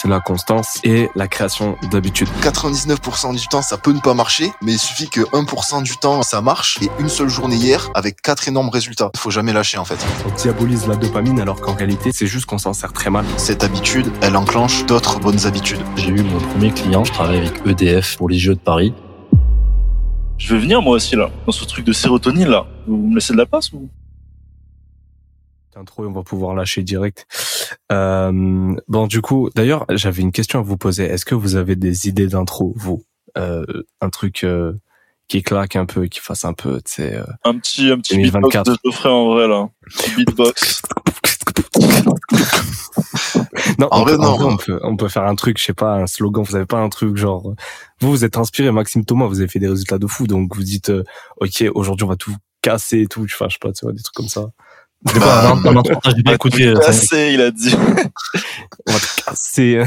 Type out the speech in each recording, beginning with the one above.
c'est la constance et la création d'habitudes. 99% du temps, ça peut ne pas marcher, mais il suffit que 1% du temps, ça marche. Et une seule journée hier, avec quatre énormes résultats. Faut jamais lâcher, en fait. On diabolise la dopamine alors qu'en réalité, c'est juste qu'on s'en sert très mal. Cette habitude, elle enclenche d'autres bonnes habitudes. J'ai eu mon premier client, je travaille avec EDF pour les Jeux de Paris. Je veux venir moi aussi là, dans ce truc de sérotonine là. Vous me laissez de la place ou? Intro, on va pouvoir lâcher direct. Euh, bon, du coup, d'ailleurs, j'avais une question à vous poser. Est-ce que vous avez des idées d'intro, vous euh, Un truc euh, qui claque un peu, qui fasse un peu, tu sais. Euh, Un petit, un petit 2024. beatbox de Geoffrey en vrai là. Petit beatbox. Non, En on, vrai, en non. vrai, on peut, on peut faire un truc, je sais pas, un slogan. Vous avez pas un truc genre, vous vous êtes inspiré, Maxime Thomas, vous avez fait des résultats de fou, donc vous dites, euh, ok, aujourd'hui on va tout casser et tout. Enfin, je sais pas, tu vois, des trucs comme ça. J'ai pas, non, non, non, j'ai pas écouté. il a dit. On va tout casser.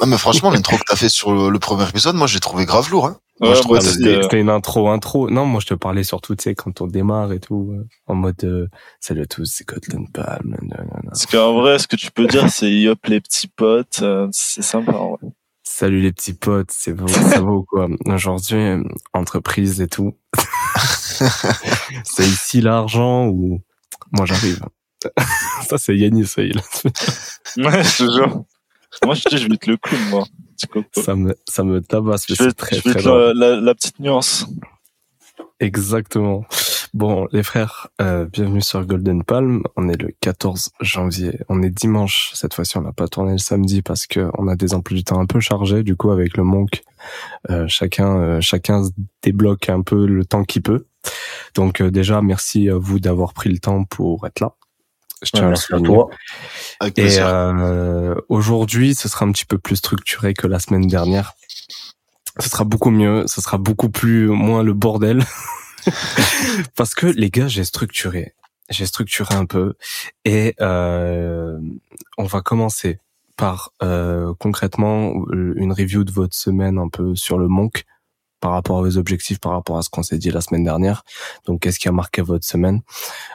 Non, mais franchement, l'intro que t'as fait sur le, le premier épisode, moi, j'ai trouvé grave lourd, hein. Ouais, moi C'était euh, c'était une intro, intro. Non, moi je te parlais surtout, tu sais, quand on démarre et tout, euh, en mode, euh, salut à tous, c'est Golden Palm. Parce qu'en vrai, ce que tu peux dire, c'est hop les petits potes, c'est sympa. en vrai. Salut les petits potes, c'est beau, ça va ou quoi? Aujourd'hui, entreprise et tout. c'est ici l'argent ou moi j'arrive. ça c'est Yannis, ça, il- Ouais, je te jure. Moi, je te dis, je vais être le clown, moi. Ça me ça me tabasse, Je mais vais, c'est très je vais très la, la, la petite nuance. Exactement. Bon, les frères, euh, bienvenue sur Golden Palm. On est le 14 janvier. On est dimanche. Cette fois-ci, on n'a pas tourné le samedi parce que on a des emplois du temps un peu chargés. Du coup, avec le monk, euh, chacun, euh, chacun se débloque un peu le temps qu'il peut. Donc euh, déjà, merci à vous d'avoir pris le temps pour être là. Je tiens à Merci à souligner. toi. Avec Et euh, aujourd'hui, ce sera un petit peu plus structuré que la semaine dernière. Ce sera beaucoup mieux, ce sera beaucoup plus moins le bordel. Parce que les gars, j'ai structuré. J'ai structuré un peu et euh, on va commencer par euh, concrètement une review de votre semaine un peu sur le monk par rapport à vos objectifs, par rapport à ce qu'on s'est dit la semaine dernière. Donc, qu'est-ce qui a marqué votre semaine?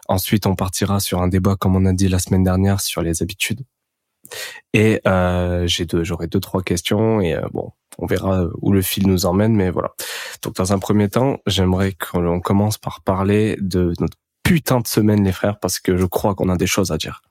Ensuite, on partira sur un débat, comme on a dit la semaine dernière, sur les habitudes. Et euh, j'ai deux, j'aurai deux trois questions et euh, bon, on verra où le fil nous emmène, mais voilà. Donc, dans un premier temps, j'aimerais qu'on commence par parler de notre putain de semaine, les frères, parce que je crois qu'on a des choses à dire.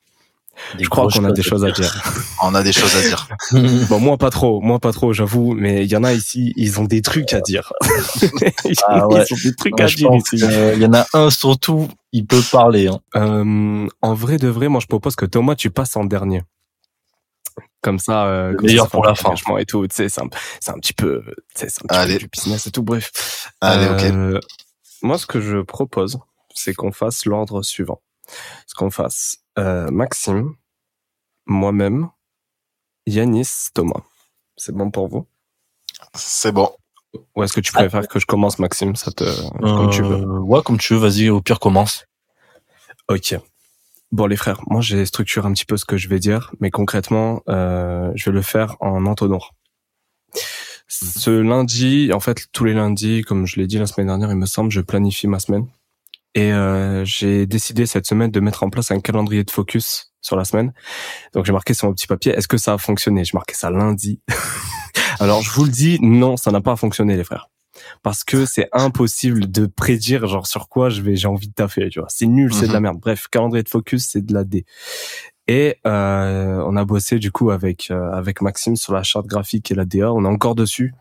Des Je crois qu'on a des choses à dire. On a des choses à dire. Bon, moi pas trop, moi pas trop, j'avoue, mais il y en a ici, ils ont des trucs à dire. ils, Ah ouais. ils ont des trucs Ouais, à dire ici. qu'il y en a un surtout, il peut parler. Hein. Euh, en vrai de vrai, moi je propose que Thomas tu passes en dernier. Comme ça, euh, comme meilleur ça, pour la fin. et tout. Tu sais, c'est un, c'est un petit peu, tu sais, c'est un petit Allez. peu du business et tout. Bref. Allez, ok. Euh, Moi, ce que je propose, c'est qu'on fasse l'ordre suivant. Ce qu'on fasse euh, Maxime, moi-même, Yanis, Thomas. C'est bon pour vous? C'est bon. Ou est-ce que tu préfères que je commence, Maxime? Ça te, comme tu veux. Euh, ouais, comme tu veux, vas-y, au pire, commence. Ok. Bon les frères, moi j'ai structuré un petit peu ce que je vais dire, mais concrètement, euh, je vais le faire en entonnoir. Ce lundi, en fait tous les lundis, comme je l'ai dit la semaine dernière, il me semble, je planifie ma semaine. Et euh, j'ai décidé cette semaine de mettre en place un calendrier de focus sur la semaine. Donc j'ai marqué sur mon petit papier, est-ce que ça a fonctionné? J'ai marqué ça lundi. Alors je vous le dis, non, ça n'a pas fonctionné les frères parce que c'est impossible de prédire genre sur quoi je vais j'ai envie de taffer tu vois. C'est nul c'est de la merde. Bref calendrier de focus c'est de la D. Et euh, on a bossé du coup avec euh, avec Maxime sur la charte graphique et la DA on est encore dessus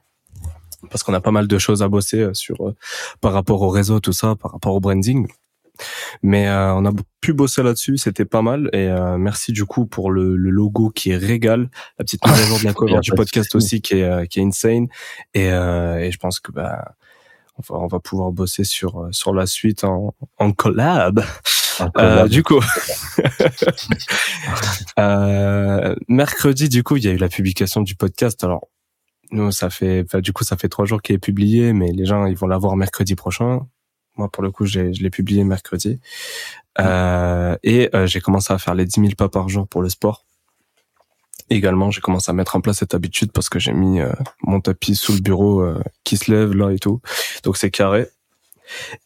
parce qu'on a pas mal de choses à bosser euh, sur euh, par rapport au réseau tout ça par rapport au branding mais euh, on a pu bosser là-dessus c'était pas mal et euh, merci du coup pour le, le logo qui est régal la petite mise à jour de la cover du podcast aussi qui est euh, qui est insane et, euh, et je pense que bah on va, on va pouvoir bosser sur euh, sur la suite en, en collab. Euh, du coup, euh, mercredi, du coup, il y a eu la publication du podcast. Alors, nous, ça fait, du coup, ça fait trois jours qu'il est publié, mais les gens, ils vont l'avoir mercredi prochain. Moi, pour le coup, je l'ai publié mercredi. Euh, et euh, j'ai commencé à faire les 10 000 pas par jour pour le sport. Également, j'ai commencé à mettre en place cette habitude parce que j'ai mis euh, mon tapis sous le bureau qui se lève là et tout. Donc c'est carré.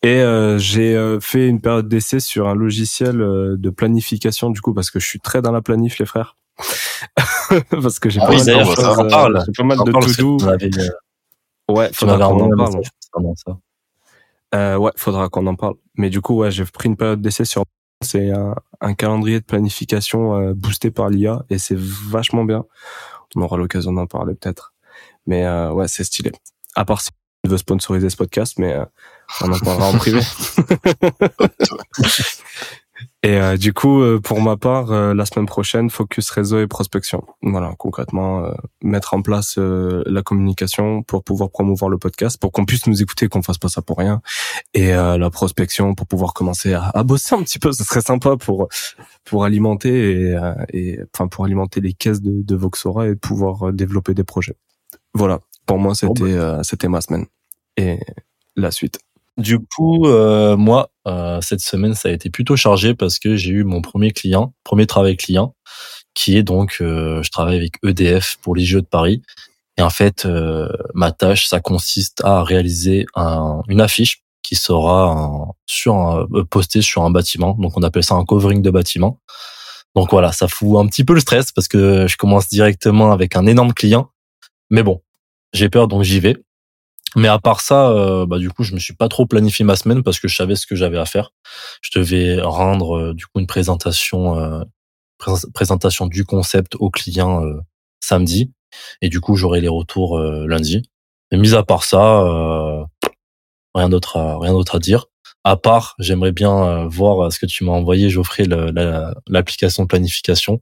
Et j'ai fait une période d'essai sur un logiciel de planification du coup parce que je suis très dans la planif les frères. parce que j'ai Ah pas, oui, pas mal de to-do. Ouais, faudra qu'on en parle. ça. Euh, ouais, faudra qu'on en parle. Mais du coup, ouais, j'ai pris une période d'essai sur. C'est un, un calendrier de planification euh, boosté par l'IA et c'est vachement bien. On aura l'occasion d'en parler peut-être. Mais euh, ouais, c'est stylé. À part si tu veux sponsoriser ce podcast, mais euh, on en parlera en privé. Et euh, du coup, euh, pour ma part, euh, la semaine prochaine, focus réseau et prospection. Voilà, concrètement, euh, mettre en place euh, la communication pour pouvoir promouvoir le podcast, pour qu'on puisse nous écouter, qu'on fasse pas ça pour rien, et euh, la prospection pour pouvoir commencer à, à bosser un petit peu. Ce serait sympa pour pour alimenter et, et enfin pour alimenter les caisses de, de Voxora et pouvoir développer des projets. Voilà, pour moi, c'était euh, c'était ma semaine et la suite. Du coup, euh, moi, euh, cette semaine, ça a été plutôt chargé parce que j'ai eu mon premier client, premier travail client, qui est donc, euh, je travaille avec EDF pour les Jeux de Paris. Et en fait, euh, ma tâche, ça consiste à réaliser un- une affiche qui sera un- sur un- euh, postée sur un bâtiment. Donc, on appelle ça un covering de bâtiment. Donc voilà, ça fout un petit peu le stress parce que je commence directement avec un énorme client. Mais bon, j'ai peur, donc j'y vais. Mais à part ça, euh, bah du coup, je me suis pas trop planifié ma semaine parce que je savais ce que j'avais à faire. Je devais rendre euh, du coup une présentation, euh, pré- présentation du concept au client euh, samedi, et du coup, j'aurai les retours lundi. Et mis à part ça, rien d'autre, à, rien d'autre à dire. À part, j'aimerais bien voir ce que tu m'as envoyé, Geoffrey, l'application de planification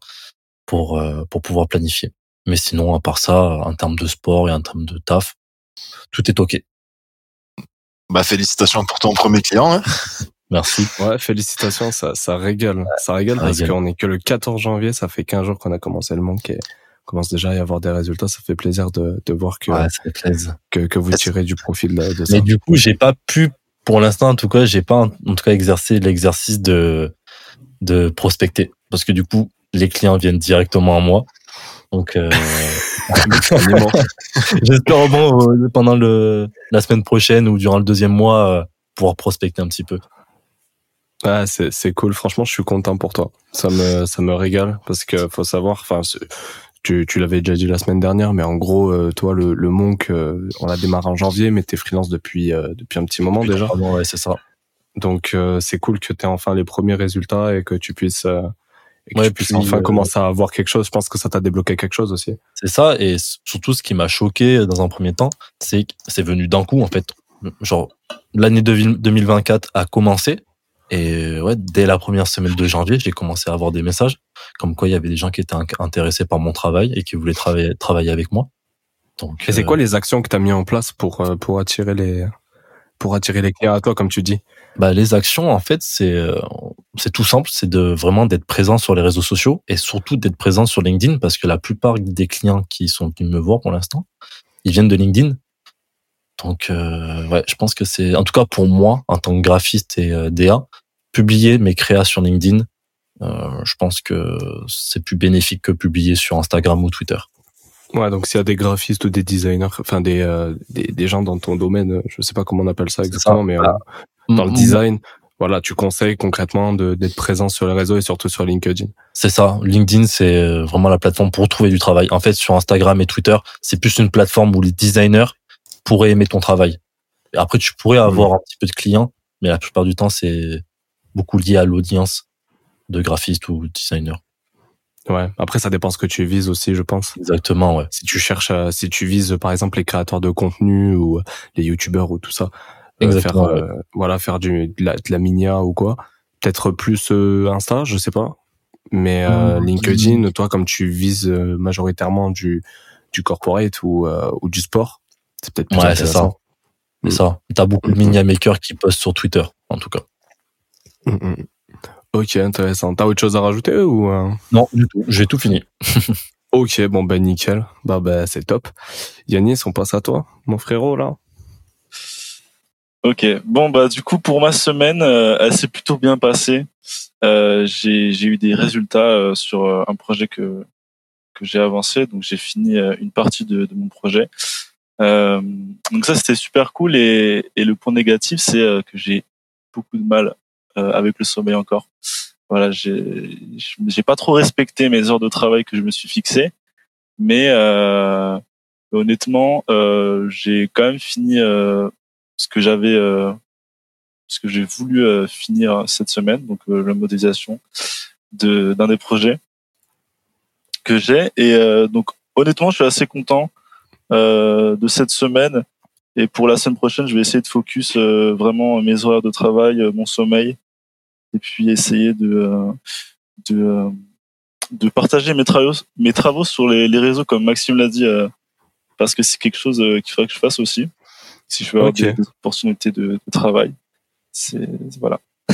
pour pour pouvoir planifier. Mais sinon, à part ça, en termes de sport et en termes de taf, tout est ok. Bah, félicitations pour ton premier client. Hein. Merci. Ouais, félicitations, ça, ça régale. Ça régale ça parce qu'on est que le 14 janvier, ça fait 15 jours qu'on a commencé le manque et on commence déjà à y avoir des résultats. Ça fait plaisir de, de voir que, Ouais, ça fait plaisir. que, que vous tirez du profit de, de ça. Mais du coup, j'ai pas pu, pour l'instant, en tout cas, j'ai pas, en tout cas, exercé l'exercice de, de prospecter. Parce que du coup, les clients viennent directement à moi. Donc, euh, j'espère bon, euh, pendant le, la semaine prochaine ou durant le deuxième mois, euh, pouvoir prospecter un petit peu. Ah, c'est, cool. Franchement, je suis content pour toi. Ça me, ça me régale parce que faut savoir, enfin, tu, tu l'avais déjà dit la semaine dernière, mais en gros, euh, toi, le, le Monk, on l'a démarré en janvier, mais t'es freelance depuis, depuis un petit moment déjà. Bon, ouais, c'est ça. Donc, c'est cool que tu aies enfin les premiers résultats et que tu puisses, et Ouais, puis, enfin euh, commencer à avoir quelque chose. Je pense que ça t'a débloqué quelque chose aussi. C'est ça, et surtout ce qui m'a choqué dans un premier temps, c'est que c'est venu d'un coup en fait. Genre l'année 2000 2024 a commencé et ouais, dès la première semaine de janvier, j'ai commencé à avoir des messages comme quoi il y avait des gens qui étaient in- intéressés par mon travail et qui voulaient travailler travailler avec moi. Donc Et c'est euh, quoi les actions que tu as mis en place pour, euh, pour attirer les, pour attirer les clients à toi, comme tu dis? Bah, les actions en fait c'est euh, c'est tout simple, c'est de vraiment d'être présent sur les réseaux sociaux et surtout d'être présent sur LinkedIn parce que la plupart des clients qui sont venus me voir pour l'instant, ils viennent de LinkedIn. Donc euh, ouais, je pense que c'est en tout cas pour moi en tant que graphiste et euh, DA, publier mes créas sur LinkedIn, euh, je pense que c'est plus bénéfique que publier sur Instagram ou Twitter. Ouais, donc s'il y a des graphistes ou des designers, enfin des, euh, des, des gens dans ton domaine, je sais pas comment on appelle ça exactement, ça. mais euh. Dans le design, voilà, tu conseilles concrètement d'être présent sur les réseaux et surtout sur LinkedIn. C'est ça. LinkedIn, c'est euh, vraiment la plateforme pour trouver du travail. En fait, sur Instagram et Twitter, c'est plus une plateforme où les designers pourraient aimer ton travail. Après, tu pourrais avoir un petit peu de clients, mais la plupart du temps, c'est beaucoup lié à l'audience de graphistes ou designers. Ouais. Après, ça dépend ce que tu vises aussi, je pense. Exactement, ouais. Si tu cherches, à- si tu vises par exemple les créateurs de contenu ou euh, les youtubeurs ou tout ça, euh, Exactement, faire, euh, voilà, faire du, de, la, de la minia ou quoi, peut-être plus euh, Insta, je sais pas. Mais euh, Mhm. LinkedIn, toi, comme tu vises euh, majoritairement du, du corporate ou, euh, ou du sport, c'est peut-être plus Ouais, c'est ça. C'est Mm. ça. T'as beaucoup de Mhm. media makers qui postent sur Twitter, en tout cas. Mm, mm. Ok, intéressant. T'as autre chose à rajouter ou euh? Non, du tout. J'ai tout fini. Ok, bon ben nickel. Bah ben c'est top. Yanis, on passe à toi, mon frérot là. Ok, bon bah du coup pour ma semaine, euh, elle s'est plutôt bien passée. Euh, j'ai eu des résultats euh, sur euh, un projet que que j'ai avancé, donc j'ai fini euh, une partie de, de mon projet. Donc ça c'était super cool et, et le point négatif c'est que j'ai beaucoup de mal avec le sommeil encore. voilà, j'ai j'ai pas trop respecté mes heures de travail que je me suis fixé, mais honnêtement, j'ai quand même fini ce que j'avais, euh, ce que j'ai voulu euh, finir cette semaine, donc euh, la modélisation d'un des projets que j'ai, et donc honnêtement, je suis assez content de cette semaine. Et pour la semaine prochaine, je vais essayer de focus vraiment mes horaires de travail, mon sommeil, et puis essayer de de de partager mes travaux mes travaux sur les, les réseaux comme Maxime l'a dit parce que c'est quelque chose qu'il faudrait que je fasse aussi si je veux avoir des, opportunités de, de travail. C'est voilà.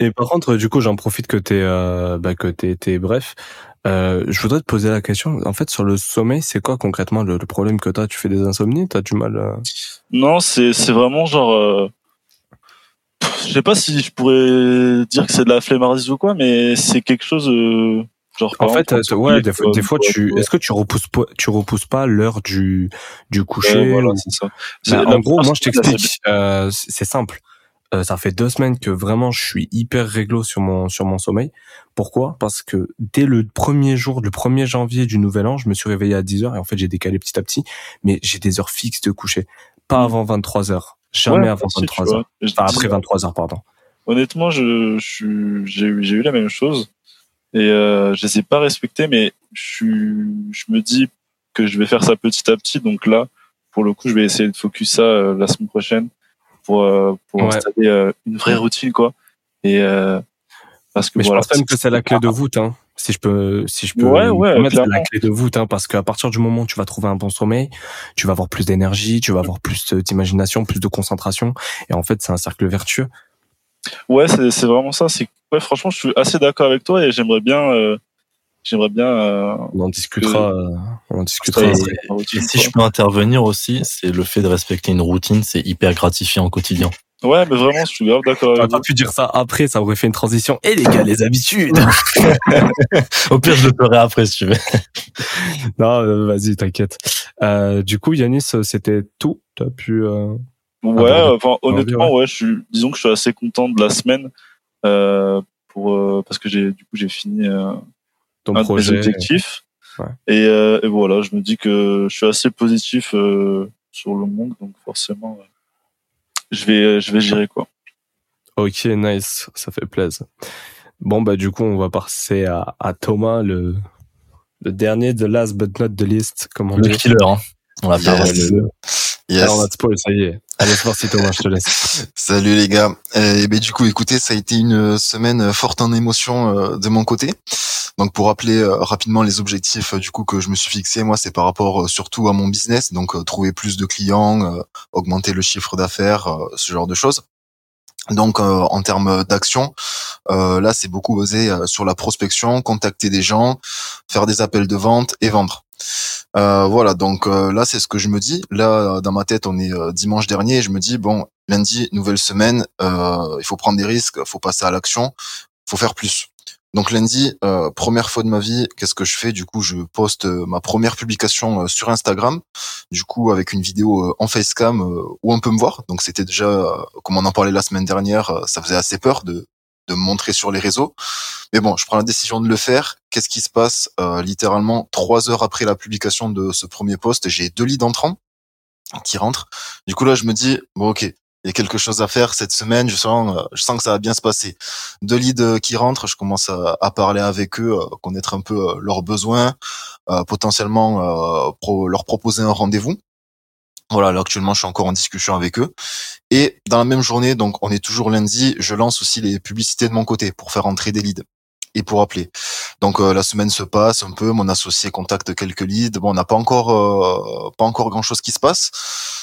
Et par contre, du coup, j'en profite que t'es, euh, bah, que t'es, t'es bref. Euh, je voudrais te poser la question. En fait, sur le sommeil, c'est quoi concrètement le, problème que t'as? Tu fais des insomnies? T'as du mal à... Non, c'est, c'est vraiment genre. Euh... Je sais pas si je pourrais dire que c'est de la flemmardise ou quoi, mais c'est quelque chose. En fait, euh, ouais, des fois, des fois tu, est-ce que tu repousses pas, tu repousses pas l'heure du, du coucher? voilà, c'est ça. Bah, en gros, moi, je t'explique, euh, c'est simple. Euh, ça fait deux semaines que vraiment je suis hyper réglo sur mon sur mon sommeil. Pourquoi? Parce que dès le premier jour, le 1er janvier du nouvel an, je me suis réveillé à 10 heures et en fait j'ai décalé petit à petit, mais j'ai des heures fixes de coucher, pas mm. avant 23 heures, jamais avant 23 heures. Enfin après 23 heures, pardon. Honnêtement, je j'ai j'ai eu la même chose et euh, je les ai pas respectés, mais je, je me dis que je vais faire ça petit à petit. Donc là, pour le coup, je vais essayer de focus ça euh, la semaine prochaine pour euh, pour installer euh, une vraie routine, quoi. Et parce que mais voilà, je pense même que c'est la clé de voûte, hein. Si je peux, si je peux, ouais, ouais, la clé de voûte, hein, parce qu'à partir du moment où tu vas trouver un bon sommeil, tu vas avoir plus d'énergie, tu vas avoir plus d'imagination, plus de concentration, et en fait, c'est un cercle vertueux. Ouais, c'est vraiment ça. C'est ouais, franchement, je suis assez d'accord avec toi et j'aimerais bien. Euh, j'aimerais bien. Euh, on en discutera. Euh, on en discutera. si je peux intervenir aussi, c'est le fait de respecter une routine, c'est hyper gratifiant au quotidien. Ouais, mais vraiment, je suis grave d'accord. T'aurais pas pu dire ça après, ça aurait fait une transition. Et les gars, les habitudes. Au pire, je le ferai après si tu veux. non, vas-y, t'inquiète. Euh, du coup, Yanis, c'était tout? T'as pu. Euh... Ouais, enfin honnêtement, ouais. je suis, disons que je suis assez content de la semaine euh, pour euh, parce que j'ai du coup j'ai fini euh, Ton un projet. de mes objectifs. Ouais. Et, euh, et, voilà, je me dis que je suis assez positif sur le monde, donc forcément, je vais je vais gérer quoi. Ok, nice, ça fait plaisir. Bon bah du coup on va passer à, à Thomas le le dernier de last but not the least, comme on le killer. Hein. On va faire le... Yes. Alors, on a spoil, ça y est. Allez, c'est parti, Thomas, je te laisse. Salut les gars. Et ben, du coup, écoutez, ça a été une semaine forte en émotions euh, de mon côté. Donc, pour rappeler euh, rapidement les objectifs du coup que je me suis fixé, moi, c'est par rapport euh, surtout à mon business. Donc, trouver plus de clients, augmenter le chiffre d'affaires, ce genre de choses. Donc en termes d'action, là c'est beaucoup basé sur la prospection, contacter des gens, faire des appels de vente et vendre. Euh, voilà, donc euh, là, c'est ce que je me dis. Là, dans ma tête, on est euh, dimanche dernier et je me dis, bon, lundi, nouvelle semaine, il faut prendre des risques, faut passer à l'action, faut faire plus. Donc lundi, première fois de ma vie, qu'est-ce que je fais? Du coup, je poste ma première publication sur Instagram, du coup avec une vidéo en facecam où on peut me voir. Donc c'était déjà, comme on en parlait la semaine dernière, ça faisait assez peur de de me montrer sur les réseaux. Mais bon, je prends la décision de le faire. Qu'est-ce qui se passe euh, Littéralement, trois heures après la publication de ce premier post, j'ai deux leads entrants qui rentrent. Du coup là, je me dis bon, ok, il y a quelque chose à faire cette semaine. Je sens, euh, je sens que ça va bien se passer. Deux leads euh, qui rentrent, je commence à, à parler avec eux, connaître un peu leurs besoins, potentiellement leur proposer un rendez-vous. Voilà, là actuellement, je suis encore en discussion avec eux. Et dans la même journée, donc on est toujours lundi, je lance aussi les publicités de mon côté pour faire entrer des leads et pour appeler. Donc euh, la semaine se passe un peu, mon associé contacte quelques leads. Bon, on n'a pas encore euh, pas encore grand chose qui se passe.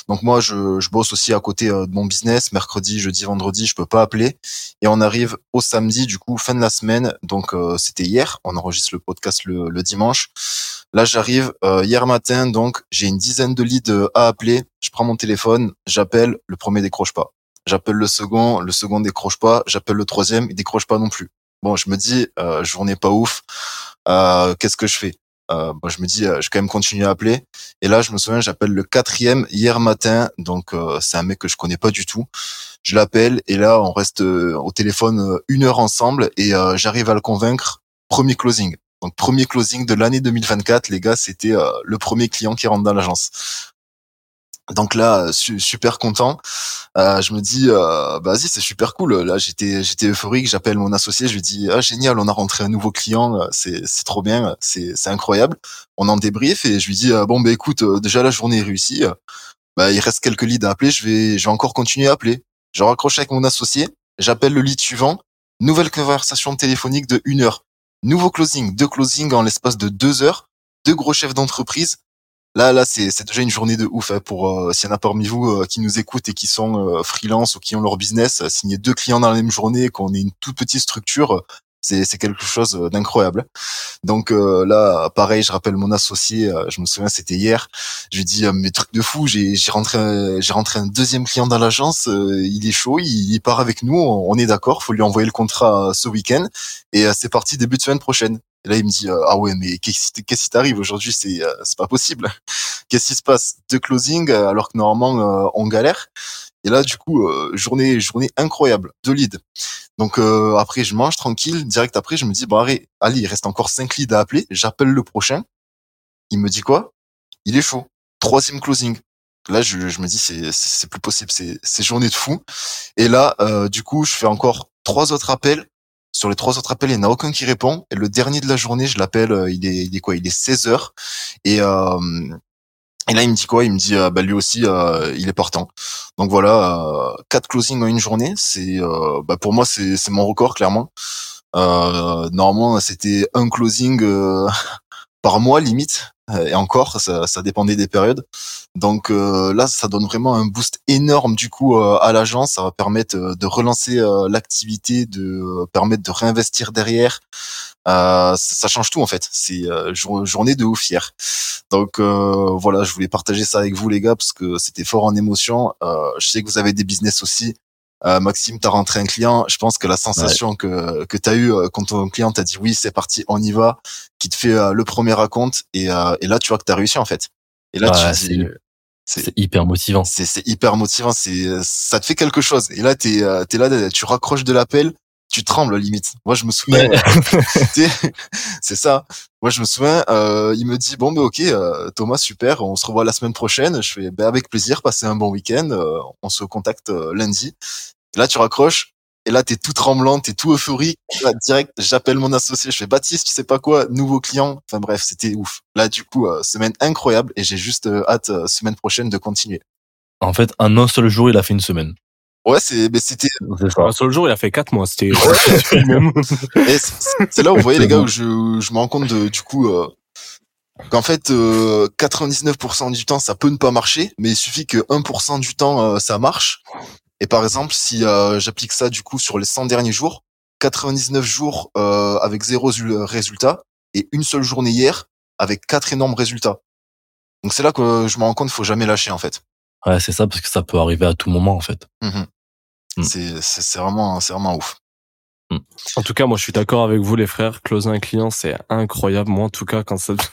Donc moi je, je bosse aussi à côté euh, de mon business. Mercredi, jeudi, vendredi, je peux pas appeler. Et on arrive au samedi, du coup fin de la semaine. Donc c'était hier. On enregistre le podcast le, le dimanche. Là j'arrive hier matin, donc j'ai une dizaine de leads à appeler. Je prends mon téléphone, j'appelle, le premier décroche pas. J'appelle le second, le second décroche pas. J'appelle le troisième, il décroche pas non plus. Bon, je me dis, euh, journée pas ouf. Euh, Qu'est-ce que je fais? Euh, bon, Je me dis, euh, je vais quand même continuer à appeler. Et là, je me souviens, j'appelle le quatrième hier matin. Donc, euh, c'est un mec que je connais pas du tout. Je l'appelle et là, on reste au téléphone une heure ensemble et j'arrive à le convaincre. Premier closing. Donc premier closing de l'année 2024, les gars, c'était le premier client qui rentre dans l'agence. Donc là, super content. Euh, je me dis, euh, bah, vas-y, c'est super cool. Là, j'étais, j'étais euphorique. J'appelle mon associé. Je lui dis, ah génial, on a rentré un nouveau client. C'est, trop bien. C'est, c'est incroyable. On en débrief et je lui dis, euh, bon, bah écoute, euh, déjà la journée est réussie. Bah, il reste quelques leads à appeler. Je vais, je encore continuer à appeler. Je raccroche avec mon associé. J'appelle le lead suivant. Nouvelle conversation téléphonique de une heure. Nouveau closing, deux closings en l'espace de deux heures. Deux gros chefs d'entreprise Là, là, c'est déjà une journée de ouf hein, pour euh, s'il y en a parmi vous euh, qui nous écoutent et qui sont euh, freelance ou qui ont leur business, signer deux clients dans la même journée, qu'on ait une toute petite structure, c'est quelque chose d'incroyable. Donc là, pareil, je rappelle mon associé, je me souviens, c'était hier. Je lui dis mes trucs de fou. J'ai rentré, j'ai rentré un deuxième client dans l'agence. il est chaud, il, part avec nous. On, est d'accord. Faut lui envoyer le contrat ce week-end et c'est parti début de semaine prochaine. Et là, il me dit ah ouais, mais qu'est-ce qui t'arrive aujourd'hui? C'est c'est pas possible. Qu'est-ce qui se passe? Deux closing alors que normalement on galère. Et là, du coup, journée journée incroyable, deux leads. Donc après, je mange tranquille. Direct après, je me dis bon allez, allez, il reste encore cinq leads à appeler. J'appelle le prochain. Il me dit quoi? Il est chaud. Troisième closing. Là, je, me dis c'est c'est plus possible. C'est c'est journée de fou. Et là, du coup, je fais encore trois autres appels sur les trois autres appels, il n'y en a aucun qui répond. Et le dernier de la journée, je l'appelle, euh, il est, il est quoi? Il est 16 heures. Et, euh, et là, il me dit quoi? Il me dit, euh, bah lui aussi, il est partant. Donc voilà, quatre closings en une journée. C'est, bah pour moi, c'est, c'est mon record clairement. normalement, c'était un closing par mois limite. Et encore, ça, ça dépendait des périodes. Donc euh, là, ça donne vraiment un boost énorme du coup euh, à l'agence. Ça va permettre euh, de relancer l'activité, de permettre de réinvestir derrière. Ça, ça, change tout en fait. C'est journée de ouf hier. Donc voilà, je voulais partager ça avec vous les gars parce que c'était fort en émotion. je sais que vous avez des business aussi. Euh, Maxime, t'as rentré un client. Je pense que la sensation que que t'as eu quand ton client t'a dit oui, c'est parti, on y va, qui te fait le premier raconte et, et là tu vois que t'as réussi en fait. Et là tu dis c'est hyper motivant. C'est hyper motivant. C'est ça te fait quelque chose. Et là, t'es euh, es là, tu raccroches de l'appel, tu trembles limite. Moi, je me souviens. c'est ça. Moi, je me souviens. Euh, il me dit bon, mais ok, euh, Thomas, super. On se revoit la semaine prochaine. Je fais ben, avec plaisir. Passer un bon week-end. Euh, on se contacte lundi. Et là, tu raccroches. Et là, t'es tout tremblant, t'es tout euphorique. Là, direct, j'appelle mon associé, je fais Baptiste, tu sais pas quoi, nouveau client. Enfin bref, c'était ouf. Là, du coup, euh, semaine incroyable et j'ai juste euh, hâte euh, semaine prochaine de continuer. En fait, un seul jour, il a fait une semaine. Ouais, c'est, mais c'était. Un seul jour, il a fait quatre mois. C'était. c'est là où vous voyez les gars où je, je me rends compte de, du coup. qu'en fait, 99% du temps, ça peut ne pas marcher, mais il suffit que 1% du temps, ça marche. Et par exemple, si euh, j'applique ça du coup sur les 100 derniers jours, 99 jours euh, avec zéro résultat et une seule journée hier avec quatre énormes résultats. Donc c'est là que je me rends compte, qu'il faut jamais lâcher en fait. Ouais, c'est ça parce que ça peut arriver à tout moment en fait. Mmh. C'est c'est vraiment c'est vraiment ouf. Mmh. En tout cas, moi je suis d'accord avec vous les frères. Closer un client, c'est incroyable. Moi en tout cas, quand ça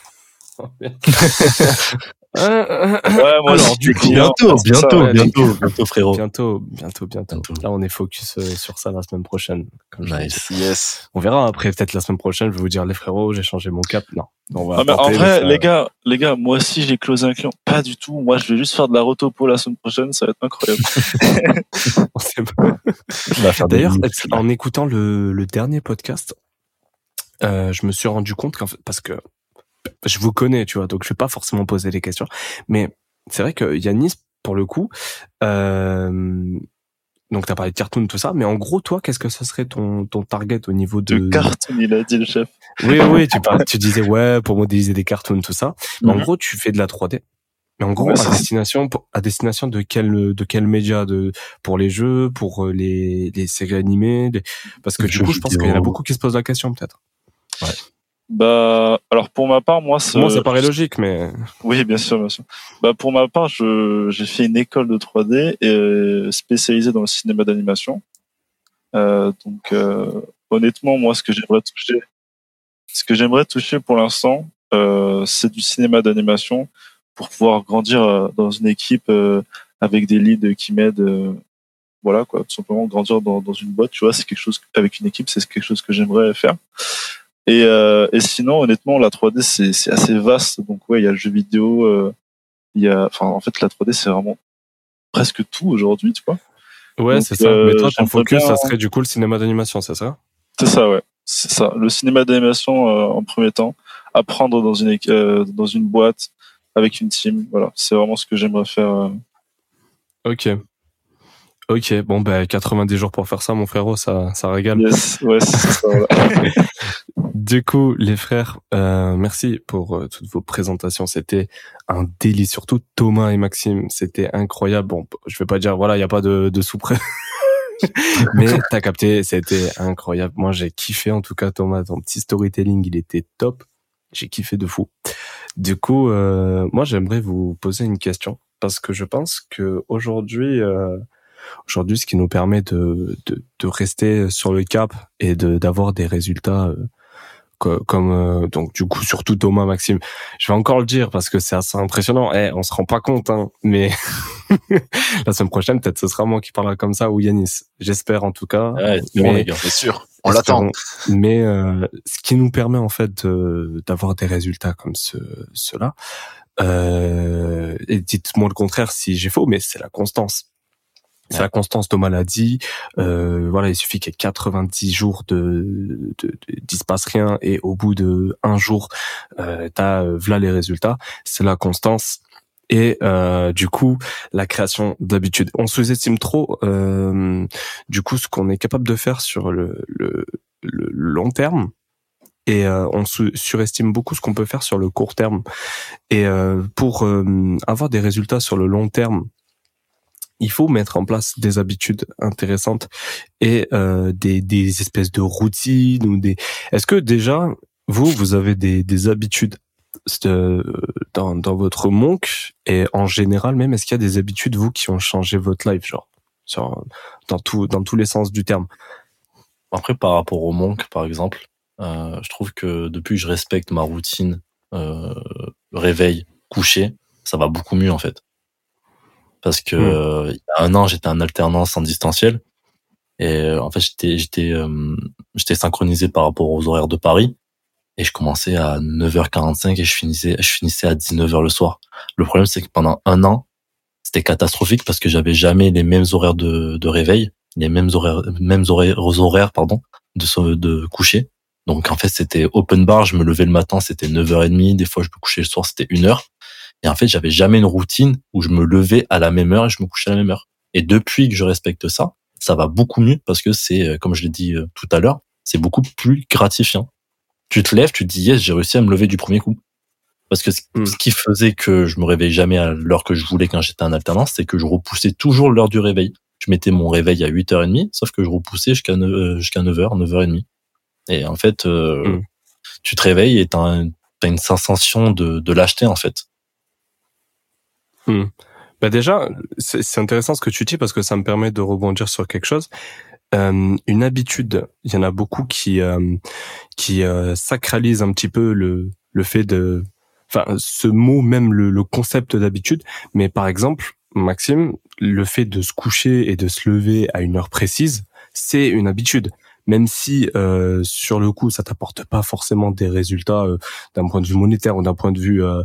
ouais, moi Alors, du coup, bientôt, bientôt, bientôt, bientôt, frérot. Bientôt, bientôt, bientôt. Là, on est focus euh, sur ça la semaine prochaine. nice. Yes. On verra après, peut-être la semaine prochaine, je vais vous dire, les frérots, j'ai changé mon cap. Non. ah, mais en vrai, les, gars, les gars, moi aussi, j'ai closé un client. Pas du tout. Moi, je vais juste faire de la rotopo la semaine prochaine. Ça va être incroyable. D'ailleurs, en écoutant le, le dernier podcast, euh, je me suis rendu compte qu'en fait, parce que je vous connais, tu vois, donc je vais pas forcément poser les questions. Mais c'est vrai que Yanis, pour le coup, euh, donc t'as parlé de cartoon tout ça, mais en gros, toi, qu'est-ce que ce serait ton ton target au niveau de, de cartoon Il a dit le chef. Oui, oui, tu tu disais ouais pour modéliser des cartoons tout ça. Mais en mhm. gros, tu fais de la 3D. Mais en gros, à destination, à destination de quel de quel média? De pour les jeux, pour euh, les les séries animées, parce que du coup, je pense qu'il y en a beaucoup qui se posent la question peut-être. Ouais. Bah, alors pour ma part, moi, moi ça paraît logique, mais oui, bien sûr, bien sûr. Bah pour ma part, je j'ai fait une école de 3D et euh, spécialisée dans le cinéma d'animation. Euh, donc euh, honnêtement, moi, ce que j'aimerais toucher, ce que j'aimerais toucher pour l'instant, euh, c'est du cinéma d'animation pour pouvoir grandir euh, dans une équipe avec des leads qui m'aident voilà quoi, tout simplement grandir dans, dans une boîte, tu vois, c'est quelque chose avec une équipe, c'est quelque chose que j'aimerais faire. Et, euh, et sinon, honnêtement, la 3D c'est assez vaste. Donc ouais, il y a le jeu vidéo, euh, il y a, enfin en fait la 3D c'est vraiment presque tout aujourd'hui, tu vois. Ouais, c'est ça. Mais toi, ton focus, ça serait du coup le cinéma d'animation, c'est ça? C'est ça, ouais. C'est ça. Le cinéma d'animation en premier temps, apprendre dans une dans une boîte avec une team. Voilà, c'est vraiment ce que j'aimerais faire. Ok. Ok, bon ben 90 jours pour faire ça, mon frérot, ça, ça régale. Yes, ouais, du coup, les frères, euh, merci pour euh, toutes vos présentations. C'était un délice, surtout Thomas et Maxime, c'était incroyable. Bon, je vais pas dire voilà, il y a pas de, de sous-près. Mais t'as capté, c'était incroyable. Moi, j'ai kiffé en tout cas, Thomas, ton petit storytelling, il était top. J'ai kiffé de fou. Du coup, euh, moi, j'aimerais vous poser une question parce que je pense que aujourd'hui, euh, aujourd'hui, ce qui nous permet de, de, de, rester sur le cap et de d'avoir des résultats euh, comme euh, donc du coup surtout Thomas Maxime. Je vais encore le dire parce que c'est assez impressionnant. Eh, on se rend pas compte hein, mais la semaine prochaine peut-être ce sera moi qui parlera comme ça ou Yanis. J'espère en tout cas. Ouais, mais c'est sûr. On l'attend. Mais euh, ce qui nous permet en fait d'avoir des résultats comme ce cela euh, et dites-moi le contraire si j'ai faux mais c'est la constance c'est la constance Thomas l'a dit. Euh, voilà, il suffit qu'il y ait 90 jours de, de, de passe rien et au bout de un jour, euh, t'as euh, voilà les résultats. C'est la constance et euh, du coup la création d'habitude. On sous-estime trop euh, du coup ce qu'on est capable de faire sur le, le, le long terme et euh, on surestime beaucoup ce qu'on peut faire sur le court terme. Et euh, pour euh, avoir des résultats sur le long terme il faut mettre en place des habitudes intéressantes et euh, des, des espèces de routines ou des. Est-ce que déjà vous vous avez des, des habitudes euh, dans, dans votre monk et en général même est-ce qu'il y a des habitudes vous qui ont changé votre life genre dans tout dans tous les sens du terme? Après par rapport au monk par exemple, euh, je trouve que depuis que je respecte ma routine euh, réveil coucher, ça va beaucoup mieux en fait parce que mmh. il y a un an j'étais en alternance en distanciel et euh, en fait j'étais j'étais euh, j'étais synchronisé par rapport aux horaires de Paris et je commençais à 9h45 et je finissais je finissais à 19h le soir. Le problème c'est que pendant un an c'était catastrophique parce que j'avais jamais les mêmes horaires de, de réveil, les mêmes horaires mêmes horaires, horaires pardon de de coucher. Donc en fait c'était open bar, je me levais le matin, c'était 9h30, des fois je me couchais le soir, c'était 1h. Et en fait, j'avais jamais une routine où je me levais à la même heure et je me couchais à la même heure. Et depuis que je respecte ça, ça va beaucoup mieux parce que c'est, euh, comme je l'ai dit euh, tout à l'heure, c'est beaucoup plus gratifiant. Tu te lèves, tu te dis yes, j'ai réussi à me lever du premier coup. Parce que hmm. ce qui faisait que je me réveillais jamais à l'heure que je voulais quand j'étais en alternance, c'est que je repoussais toujours l'heure du réveil. Je mettais mon réveil à 8h30, sauf que je repoussais jusqu'à 9, euh, jusqu'à 9h, 9h30. Et en fait, hmm. tu te réveilles et t'as, as une sensation de, de lâcheté, en fait. Hmm. Bah déjà, c'est intéressant ce que tu dis parce que ça me permet de rebondir sur quelque chose. Euh, une habitude, il y en a beaucoup qui euh, qui euh, sacralisent un petit peu le le fait de, enfin, ce mot même le, le concept d'habitude. Mais par exemple, Maxime, le fait de se coucher et de se lever à une heure précise, c'est une habitude même si euh, sur le coup ça t'apporte pas forcément des résultats euh, d'un point de vue monétaire ou d'un point de vue euh,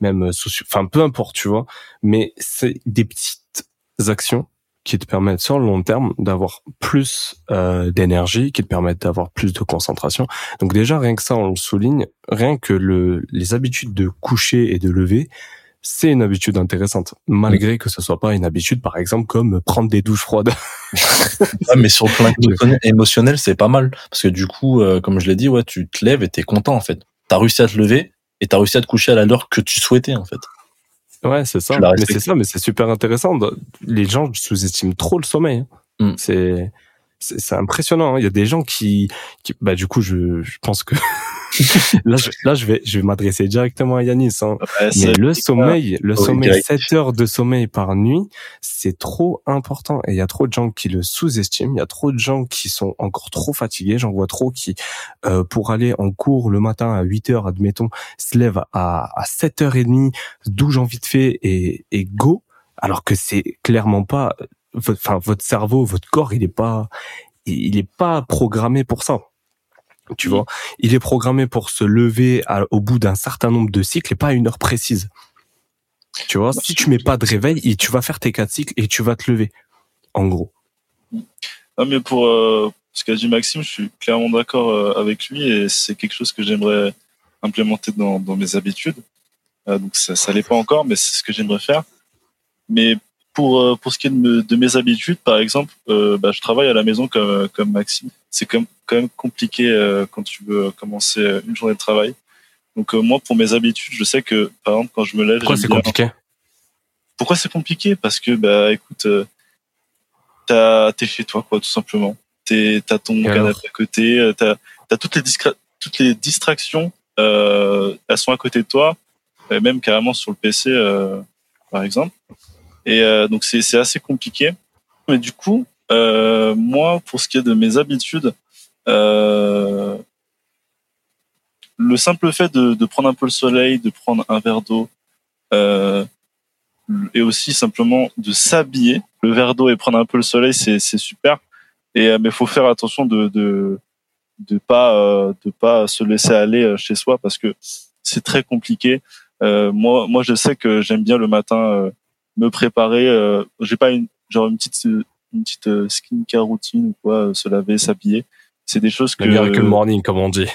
même social, enfin peu importe, tu vois, mais c'est des petites actions qui te permettent sur le long terme d'avoir plus d'énergie, qui te permettent d'avoir plus de concentration. Donc déjà rien que ça on le souligne, rien que le les habitudes de coucher et de lever, c'est une habitude intéressante, malgré que ce soit pas une habitude, par exemple, comme prendre des douches froides. mais sur le plan émotionnel, c'est pas mal, parce que du coup, euh, comme je l'ai dit, ouais, tu te lèves et t'es content en fait. T'as réussi à te lever et t'as réussi à te coucher à la l'heure que tu souhaitais en fait. Ouais, c'est ça. Mais c'est ça, mais c'est super intéressant. Les gens sous-estiment trop le sommeil. Hein. Mm. C'est c'est impressionnant. Hein. Il y a des gens qui, qui bah du coup, je, je pense que là, je, là, je vais, je vais m'adresser directement à Yanis. Hein. Mais le sommeil, le sommeil, 7 heures de sommeil par nuit, c'est trop important. Et il y a trop de gens qui le sous-estiment. Il y a trop de gens qui sont encore trop fatigués. J'en vois trop qui, euh, pour aller en cours le matin à 8 heures, admettons, se lèvent à, à 7 h 30 d'où j'en vite fait et, et go. Alors que c'est clairement pas enfin votre cerveau, votre corps, il est pas, il est pas programmé pour ça. Tu vois, il est programmé pour se lever au bout d'un certain nombre de cycles et pas à une heure précise. Tu vois, si tu mets pas de réveil, tu vas faire tes quatre cycles et tu vas te lever. En gros. Non, mais pour euh, ce qu'a dit Maxime, je suis clairement d'accord euh, avec lui et c'est quelque chose que j'aimerais implémenter dans, dans mes habitudes. Euh, donc ça, ça l'est pas encore, mais c'est ce que j'aimerais faire. Mais pour pour ce qui est de, de mes habitudes, par exemple, euh, bah, je travaille à la maison comme comme Maxime. C'est quand même, quand même compliqué euh, quand tu veux commencer une journée de travail. Donc moi, pour mes habitudes, je sais que par exemple quand je me lève, pourquoi c'est compliqué? Pourquoi c'est compliqué? Parce que bah écoute, t'as t'es chez toi quoi, tout simplement. T'es t'as ton canapé à côté, t'as t'as toutes les toutes les distractions, elles sont à côté de toi, même carrément sur le PC par exemple. Et euh, donc c'est c'est assez compliqué. Mais du coup, euh, moi, pour ce qui est de mes habitudes, euh, le simple fait de, de, prendre un peu le soleil, de prendre un verre d'eau, euh, et aussi simplement de s'habiller. Le verre d'eau et prendre un peu le soleil, c'est super. Et euh, mais faut faire attention de de de pas euh, de pas se laisser aller chez soi parce que c'est très compliqué. moi moi je sais que j'aime bien le matin me préparer. J'ai pas une genre une petite une petite euh, skincare routine ou quoi, euh, se laver, s'habiller. C'est des choses que le miracle morning comme on dit.